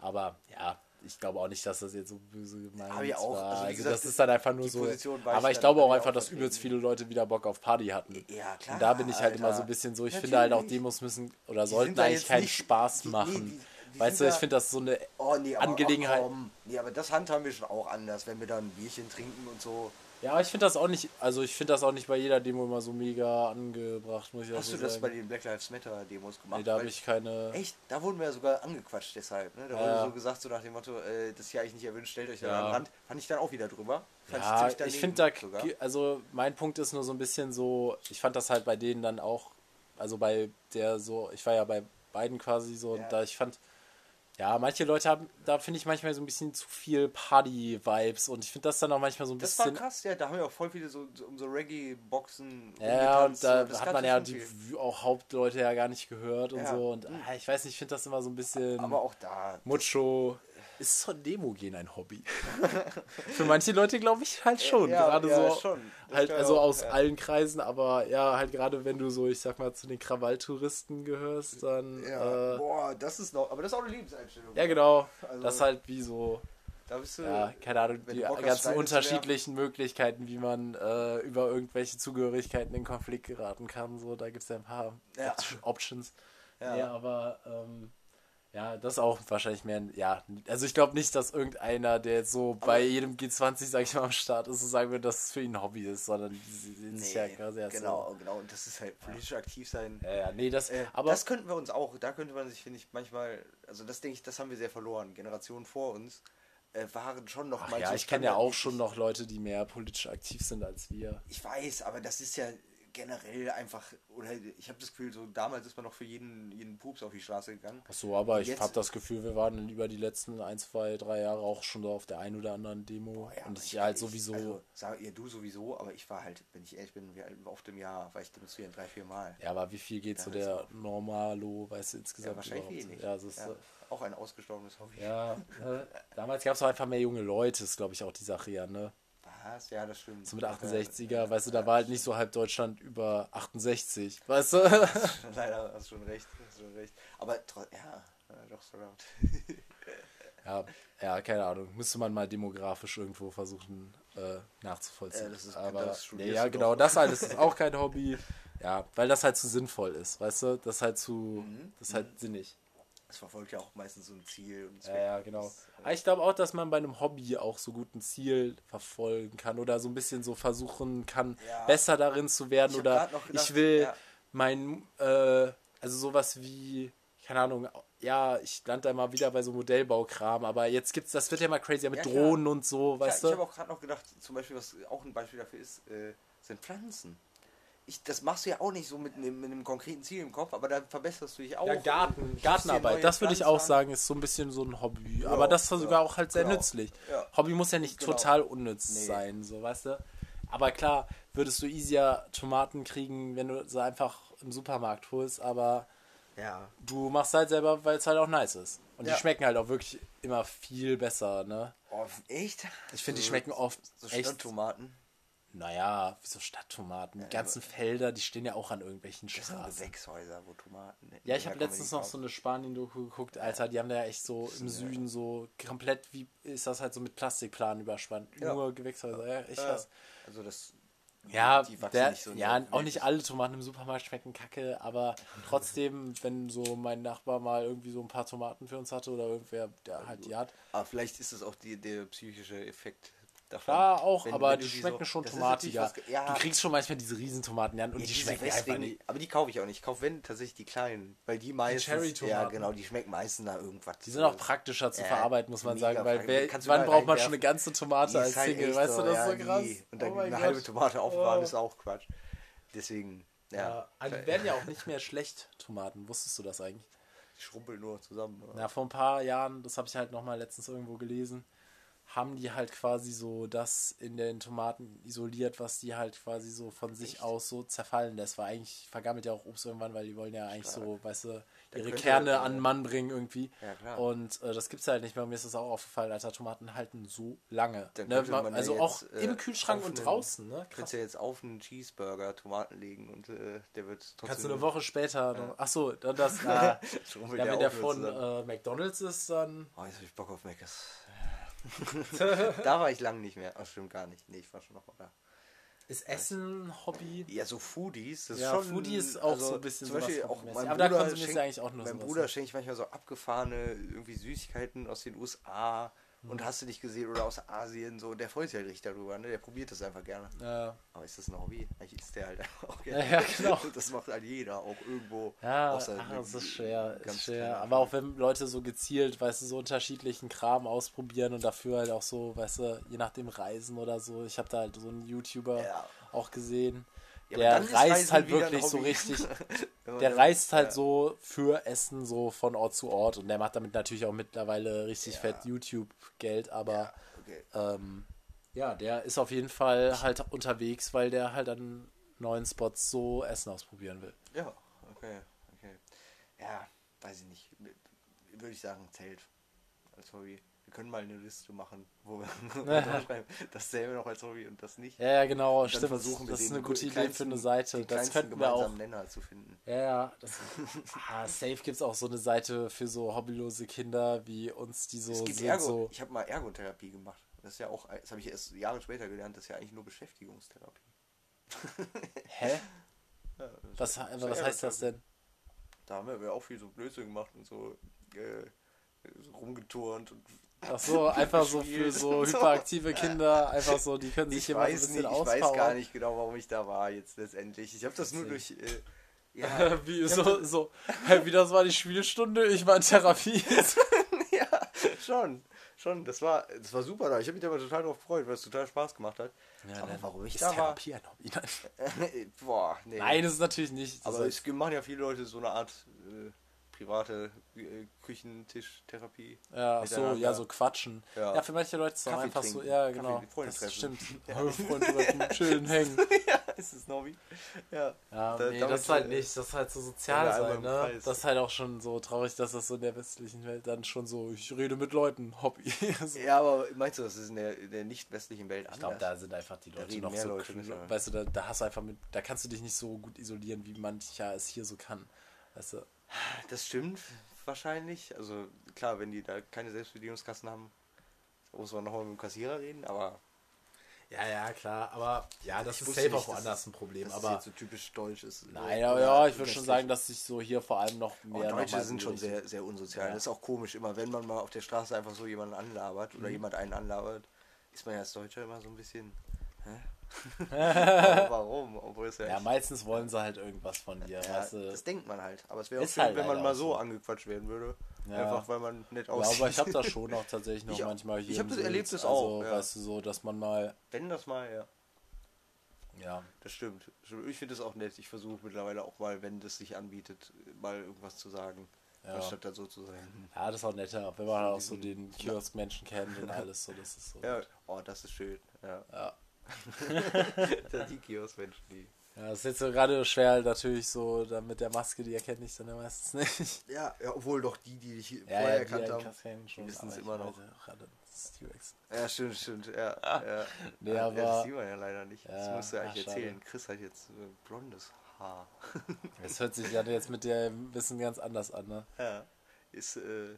Aber ja, ich glaube auch nicht, dass das jetzt so böse gemeint Hab ich auch. war. Also, Also, das ist dann einfach nur so. Aber ich glaube auch einfach, auch dass übelst viele Leute wieder Bock auf Party hatten. Ja, klar. Und da bin ich halt immer Alter. so ein bisschen so, ich finde halt auch Natürlich. Demos müssen oder Die sollten eigentlich keinen nicht- Spaß machen. die- die weißt du, ich finde das so eine Oh, nee, aber, Angelegenheit. Ach, komm. nee, aber das handhaben wir schon auch anders, wenn wir dann ein Bierchen trinken und so. Ja, aber ich finde das auch nicht, also ich finde das auch nicht bei jeder Demo immer so mega angebracht, muss ich Hast also du das sagen. bei den Black Lives Matter Demos gemacht? Nee, da habe ich keine. Echt? Da wurden wir ja sogar angequatscht deshalb. Ne? Da Ja, wurde so gesagt, so nach dem Motto, äh, das hier eigentlich nicht erwünscht, stellt euch da Ja. am Rand. Fand ich dann auch wieder drüber. Fand Ja, ich daneben finde da, sogar. also mein Punkt ist nur so ein bisschen so, ich fand das halt bei denen dann auch, also bei der so, ich war ja bei beiden quasi so, Ja. und da ich fand, ja, manche Leute haben, da finde ich manchmal so ein bisschen zu viel Party-Vibes und ich finde das dann auch manchmal so ein Das war bisschen. krass, ja, da haben wir auch voll viele so, so um so Reggae-Boxen Ja, und da das hat man ja die viel. auch Hauptleute ja gar nicht gehört und Ja. so. Und ah, ich weiß nicht, ich finde das immer so ein bisschen. Aber auch da. Mucho. Ist so ein Demo-Gehen ein Hobby? (laughs) Für manche Leute glaube ich halt schon. Ja, gerade ja, so. schon. Halt, also auch, aus ja. allen Kreisen, aber ja, halt gerade wenn du so, ich sag mal, zu den Krawalltouristen gehörst, dann. Ja, äh, boah, das ist noch. Aber das ist auch eine Lebenseinstellung. ja genau. Also- das ist halt wie so, Da bist du. ja, keine Ahnung, die ganzen unterschiedlichen Möglichkeiten, wie man äh, über irgendwelche Zugehörigkeiten in Konflikt geraten kann. So, da gibt es ja ein paar Options. Ja. Ja, aber ähm, ja, das auch wahrscheinlich mehr, ja, also ich glaube nicht, dass irgendeiner, der jetzt so bei jedem G20, sag ich mal, am Start ist, so sagen würde, dass es für ihn ein Hobby ist, sondern sie sehen sich ja quasi erst genau, genau. Und das ist halt politisch aktiv sein. so. Ja, ja, nee, das, Äh, aber das könnten wir uns auch, da könnte man sich, finde ich, manchmal, also das denke ich, das haben wir sehr verloren. Generationen vor uns äh, waren schon noch ach mal ja, so ich kenne ja auch schon noch Leute, die mehr politisch aktiv sind als wir. Ich weiß, aber das ist ja generell einfach, oder ich habe das Gefühl, so damals ist man noch für jeden, jeden Pups auf die Straße gegangen. Ach so, aber ich Jetzt- habe das Gefühl, wir waren über die letzten ein, zwei, drei Jahre auch schon so auf der einen oder anderen Demo. Ja, und aber ich halt ich- sowieso. Also, sag ihr du sowieso, aber ich war halt, wenn ich ehrlich bin, oft im Jahr war ich demonstrieren, drei, vier Mal. ja, aber wie viel geht so Ja, der Normalo, weißt du, Ja, insgesamt wahrscheinlich überhaupt? wenig. Ja, das ist, Ja, auch ein ausgestorbenes Hobby. Ja, ne? damals gab es einfach mehr junge Leute, ist glaube ich auch die Sache ja, ne? Ja, das stimmt. So mit 68er, weißt du, da war halt nicht so halb Deutschland über 68, weißt du? (laughs) Leider hast du schon recht, hast schon recht. Aber ja, ja, doch so laut. (laughs) ja, ja, keine Ahnung, müsste man mal demografisch irgendwo versuchen äh, nachzuvollziehen. Äh, das ist- Aber das nee, ja, genau, das halt ist auch kein Hobby. Ja, weil das halt zu sinnvoll ist, weißt du? Das ist halt zu, Mhm. das ist halt sinnig. Es verfolgt ja auch meistens so ein Ziel. Und Ja, ja, genau. Das, äh, Aber ich glaube auch, dass man bei einem Hobby auch so gut ein Ziel verfolgen kann oder so ein bisschen so versuchen kann, Ja. besser darin zu werden Ich oder gedacht, ich will ja. mein, äh, also sowas wie, keine Ahnung, ja, ich lande da mal wieder bei so Modellbaukram, aber jetzt gibt's, das wird ja mal crazy mit. Drohnen und so, weißt ich habe du? auch gerade noch gedacht, zum Beispiel, was auch ein Beispiel dafür ist, äh, sind Pflanzen. Ich, das machst du ja auch nicht so mit einem, mit einem konkreten Ziel im Kopf, aber da verbesserst du dich auch. Ja, Garten, Gartenarbeit, das würde ich auch sagen, ist so ein bisschen so ein Hobby. Ja, aber das ist ja, sogar auch halt sehr genau. nützlich. Ja. Hobby muss ja nicht Genau. total unnütz Nee. sein, so weißt du. Aber klar, würdest du easier Tomaten kriegen, wenn du sie einfach im Supermarkt holst, aber du machst halt selber, weil es halt auch nice ist. Und die schmecken halt auch wirklich immer viel besser, ne? Oh, echt? Ich finde, die schmecken oft So echt. Stadttomaten. Naja, wieso Stadttomaten? Die ganzen Felder, die stehen ja auch an irgendwelchen Das sind Straßen. Gewächshäuser, wo Tomaten. Ja, ich habe letztens noch so eine Spanien-Doku geguckt, Alter, die haben da ja echt so im Süden so komplett, wie ist das halt so mit Plastikplan überspannt. Ja. Nur Gewächshäuser, ja, Ja, krass. Also das. Ja, der, nicht so ja, auch nicht alle Tomaten im Supermarkt schmecken kacke, aber trotzdem, wenn so mein Nachbar mal irgendwie so ein paar Tomaten für uns hatte oder irgendwer, der halt die hat. Aber vielleicht ist es auch die, der psychische Effekt davon. Klar auch, Wenn- aber wenn die schmecken so- schon tomatiger. was Ja, Du kriegst schon manchmal diese Riesentomaten ja, und Ja, die diese schmecken einfach nicht. Aber die kaufe ich auch nicht. Ich kaufe wenn tatsächlich die kleinen, weil die meistens Cherry-Tomaten. ja genau, die schmecken meistens nach irgendwas. Die sind auch praktischer zu Ja, verarbeiten, muss man sagen, weil wer, wann braucht man schon eine ganze Tomate Die als halt Single, weißt du, das ja, ist so krass. Und dann Oh eine halbe. Tomate aufbewahren Oh. ist auch Quatsch. Deswegen, ja. Ja, also die werden ja auch nicht mehr schlecht, Tomaten. Wusstest du das eigentlich? Die schrumpeln nur zusammen. oder? Na, vor ein paar Jahren, das habe ich halt nochmal letztens irgendwo gelesen, haben die halt quasi so das in den Tomaten isoliert, was die halt quasi so von sich Echt? aus so zerfallen lässt. Weil eigentlich vergammelt ja auch Obst irgendwann, weil die wollen ja eigentlich so, weißt du, ihre Kerne an den Mann bringen irgendwie. Ja, klar. Und äh, das gibt's halt nicht mehr. Mir ist das auch aufgefallen, Alter, Tomaten halten so lange. Ne? man ja Also jetzt, auch äh, im Kühlschrank und einen- draußen, ne? Kannst Krass. ja jetzt auf einen Cheeseburger Tomaten legen und äh, der wird trotzdem. Kannst du eine Woche später noch. Ach so, dann das. (laughs) Äh, ja, der wenn der von äh, McDonalds ist, dann. Oh, jetzt hab ich Bock auf Mc's. (laughs) da war ich lang nicht mehr. Ach, stimmt gar nicht. Nee, ich war schon noch da. Ist Essen ein Hobby? Ja, so Foodies, das Ja, ist schon. Foodie ist auch so ein bisschen Zum Beispiel auch mein Aber da Bruder konsumierst du eigentlich auch nur Mein Bruder schenkt ich manchmal so abgefahrene irgendwie Süßigkeiten aus den USA. Und hast du nicht gesehen oder aus Asien so. Der freut sich halt richtig darüber, ne? Der probiert das einfach gerne. Ja. Aber ist das ein Hobby? Eigentlich ist der halt (laughs) auch gerne. ja, genau. (laughs) Das macht halt jeder, auch irgendwo. Ja, außer ach, das ist schwer, ganz ist schwer. Aber auch wenn Leute so gezielt, weißt du, so unterschiedlichen Kram ausprobieren und dafür halt auch so, weißt du, je nachdem Reisen oder so. Ich habe da halt so einen YouTuber Ja. auch gesehen. Ja, der reist halt wirklich so richtig. (laughs) Der reist halt ja. so für Essen so von Ort zu Ort und der macht damit natürlich auch mittlerweile richtig Ja. fett YouTube-Geld, aber Okay. ähm, ja, der ist auf jeden Fall halt unterwegs, weil der halt an neuen Spots so Essen ausprobieren will. Ja, okay, okay. Ja, weiß ich nicht. Würde ich sagen, zählt als Hobby. Wir können mal eine Liste machen, wo wir draufschreiben, das zählen wir noch als Hobby und das nicht. Ja, ja, genau, stimmt. versuchen wir das ist eine gute Idee kleinsten- für eine Seite. Das könnten wir auch. Nenner zu finden. Ja, ja. Das, (laughs) ah, safe gibt es auch so eine Seite für so hobbylose Kinder wie uns, die so es gibt sind. Ergo. So, Ich habe mal Ergotherapie gemacht. Das ist ja auch, das habe ich erst Jahre später gelernt, das ist ja eigentlich nur Beschäftigungstherapie. (laughs) hä? Ja, Was, was ja heißt das denn? Da haben wir auch viel so Blödsinn gemacht und so, äh, so rumgeturnt und Ach so, einfach so für (laughs) so hyperaktive Kinder, einfach so, die können sich Ich hier mal so ein bisschen nicht, ich auspowern. weiß gar nicht genau, warum ich da war jetzt letztendlich. Ich habe das nur durch. Äh, ja, (laughs) wie, so, so, wie das war die Spielstunde, ich war in Therapie. (laughs) ja, schon. Schon, das war, das war super da. Ich habe mich aber total drauf gefreut, weil es total Spaß gemacht hat. aber dann warum ich da war? Therapie Hobby? Nein. Boah, nee. Nein, das ist natürlich nicht. Das aber es machen ja viele Leute so eine Art äh, private äh, Küchentisch-Therapie. ja, so, ja, so quatschen. Ja. Ja. für manche Leute ist es einfach so, trinken, ja, Kaffee genau. mit Freunden Das treffen. stimmt. (laughs) Ja. Freunde treffen, (laughs) chillen, hängen. ja, ist es ein Hobby? Ja. Ja, Da- nee, das ist halt äh, nicht. Das ist halt so sozial sein, ne? Das ist halt auch schon so traurig, dass das so in der westlichen Welt dann schon so, ich rede mit Leuten, (laughs) Hobby. so. Ja, aber meinst du, das ist in der, in der nicht westlichen Welt anders? Ich glaube, da sind einfach die Leute noch mehr so Leute ja. Weißt du, da, da hast du einfach mit, da kannst du dich nicht so gut isolieren, wie mancher es hier so kann. Weißt du? Das stimmt wahrscheinlich. Also klar, wenn die da keine Selbstbedienungskassen haben, muss man nochmal mit dem Kassierer reden, aber Ja, ja, klar, aber ja, das Ich ist safe auch woanders ein Problem. dass Aber jetzt so typisch deutsch ist. nein, Oder aber ja, ich würde schon sagen, dass sich so hier vor allem noch mehr. noch Deutsche sind in schon sehr, sehr unsozial. Ja. Das ist auch komisch, immer wenn man mal auf der Straße einfach so jemanden anlabert Mhm. oder jemand einen anlabert, ist man ja als Deutscher immer so ein bisschen. Hä? (laughs) warum? Obwohl es ja, Ja, meistens wollen sie halt irgendwas von dir, ja, weißt du. das denkt man halt. Aber es wäre auch schön, halt wenn man mal so angequatscht werden würde. Ja. Einfach weil man nett Ja, aussieht. aber ich habe das schon auch tatsächlich noch Ich manchmal hier. Ich hab im das erlebt, das also, auch, ja. Weißt du, so, dass man mal, Wenn das mal, ja. ja, Das stimmt. Ich finde es auch nett. Ich versuche mittlerweile auch mal, wenn das sich anbietet, mal irgendwas zu sagen. Ja. Anstatt da so zu sein. ja, das ist auch netter, wenn man auch so den Kiosk-Menschen kennt und alles so, das ist so. Ja, oh, das ist schön. Ja. Ja. (laughs) Da die Kiosk-Menschen, die. Ja, das ist jetzt so gerade schwer, natürlich so, dann mit der Maske, die erkenne ich dann ja meistens nicht. Ja, ja, obwohl doch die, die dich Ja, vorher ja, erkannt die haben. schon, wissen's aber ich immer noch. ja das. Ja, stimmt, stimmt. Ja, ja. Nee, ja, aber- das sieht man ja leider nicht. Ja, das musst du eigentlich ach, schade. erzählen. Chris hat jetzt äh, blondes Haar. (laughs) Das hört sich ja jetzt mit dem Wissen ganz anders an, ne? ja. Ist, äh,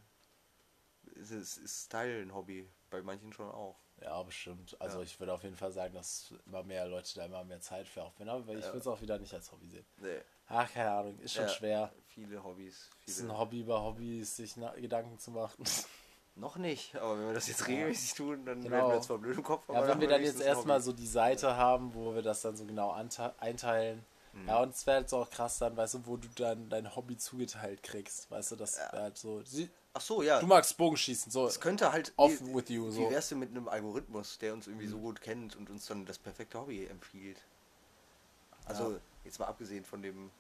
ist, ist, ist Style ein Hobby. Bei manchen schon auch. Ja, bestimmt. Also Ja. ich würde auf jeden Fall sagen, dass immer mehr Leute da immer mehr Zeit für aufwenden, aber ich Ja. würde es auch wieder nicht als Hobby sehen. Nee. Ach, keine Ahnung, ist schon Ja, schwer. Viele Hobbys. Ist Viele. ein Hobby über Hobbys, sich na Gedanken zu machen. (laughs) Noch nicht, aber wenn wir das jetzt regelmäßig tun, dann Genau. werden wir zwar blöd im Kopf, aber Ja, wenn wir dann jetzt erstmal so die Seite haben, wo wir das dann so genau einteilen. Mhm. Ja, und es wäre halt so auch krass dann, weißt du, wo du dann dein Hobby zugeteilt kriegst. Weißt du, das wäre halt so. Ach so, ja. du magst Bogenschießen, so. Es könnte halt. Off wie- with you, Wie so. Mhm. wär's denn mit einem Algorithmus, der uns irgendwie so gut kennt und uns dann das perfekte Hobby empfiehlt? Also, Ja. jetzt mal abgesehen von dem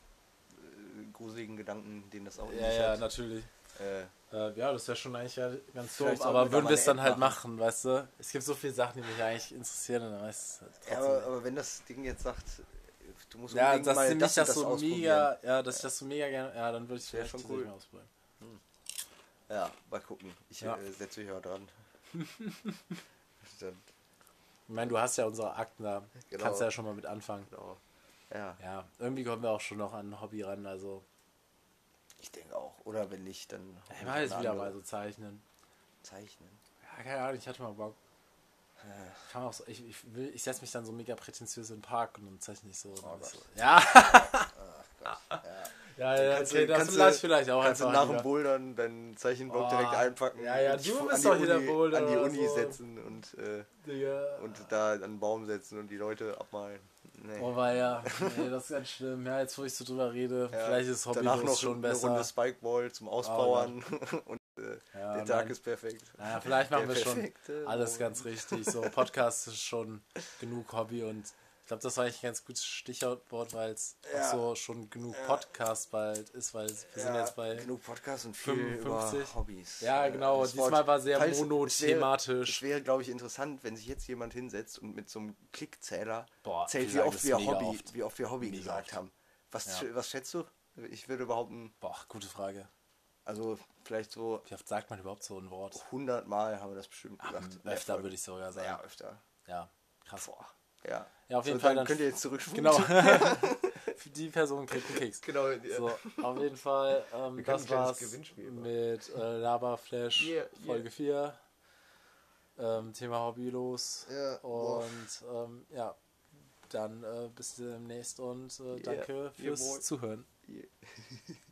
äh, gruseligen Gedanken, den das auch Ja, ja, hat. natürlich. Äh, Äh, ja, das wäre schon eigentlich ja ganz doof, aber würden wir es dann App halt machen, weißt du? Es gibt so viele Sachen, die mich eigentlich interessieren und dann weiß ich es halt ja, trotzdem aber, aber wenn das Ding jetzt sagt, Du musst Ja, unbedingt dass mal das, das, und so mega, ja, dass ich das so mega gerne, ja, dann würde ich Wär vielleicht schon cool. ausprobieren. Ja, mal gucken. Ich Ja. äh, setze mich ja dran. (laughs) Dann, Ich meine, du hast ja unsere Akten da, Genau. kannst ja schon mal mit anfangen. genau. Ja, Ja, irgendwie kommen wir auch schon noch an ein Hobby ran, also ich denke auch. Oder wenn nicht, dann. ich mache jetzt wieder mal so zeichnen. Zeichnen. Ja, keine Ahnung, ich hatte mal Bock. Ich, kann auch so, ich, ich, will- ich setze mich dann so mega prätentiös in den Park und dann zeichne ich so. Oh so. Ja, Ach Gott. Ja. Ja, ja Kannst okay, du- das kannst du- ich vielleicht auch Kannst du einfach nach dem. Bouldern deinen Zeichenblock Oh, direkt einpacken? ja, ja, du bist doch hier der Boulder An die Uni so. setzen und, äh, und da an den Baum setzen und die Leute abmalen. Nee. Oh, war ja. Nee, das ist ganz schlimm. Ja, jetzt wo ich so drüber rede, Ja, vielleicht ist Hobby Danach noch schon eine besser. Runde Spikeball zum Ausbauern (laughs) und äh, Ja, der Tag nein. ist perfekt. Naja, vielleicht machen Der wir schon alles ganz richtig. So, Podcast ist schon genug Hobby und ich glaube, das war eigentlich ein ganz gutes Stichwort, weil es Ja. auch so schon genug. Podcast bald ist, weil wir sind jetzt bei. genug Podcast und viel 55. über Hobbys. Ja, genau. das Diesmal war sehr monothematisch. Es wäre, wäre glaube ich, interessant, wenn sich jetzt jemand hinsetzt und mit so einem Klickzähler Boah, zählt, wie oft wir, Hobby, oft. wie oft wir Hobby Mega gesagt oft. haben. Was, Ja. was schätzt du? Ich würde behaupten, Boah, gute Frage. also vielleicht so Wie oft sagt man überhaupt so ein Wort? 100 Mal haben wir das bestimmt gesagt. der öfter würde ich sogar sagen. Ja, öfter. Ja, krass. Boah. Ja. Ja, auf jeden so, Fall Dann könnt ihr jetzt zurückspulen. Genau. (laughs) Die Person kriegt einen Keks. genau. ja. So, auf jeden Fall, ähm, Wir das war's mit äh, Laberflash Yeah, yeah. Folge 4. Ähm, Thema Hobbylos. Boah. und ähm, ja, dann äh, bis demnächst und äh, Yeah, danke fürs. Zuhören. Yeah. (laughs)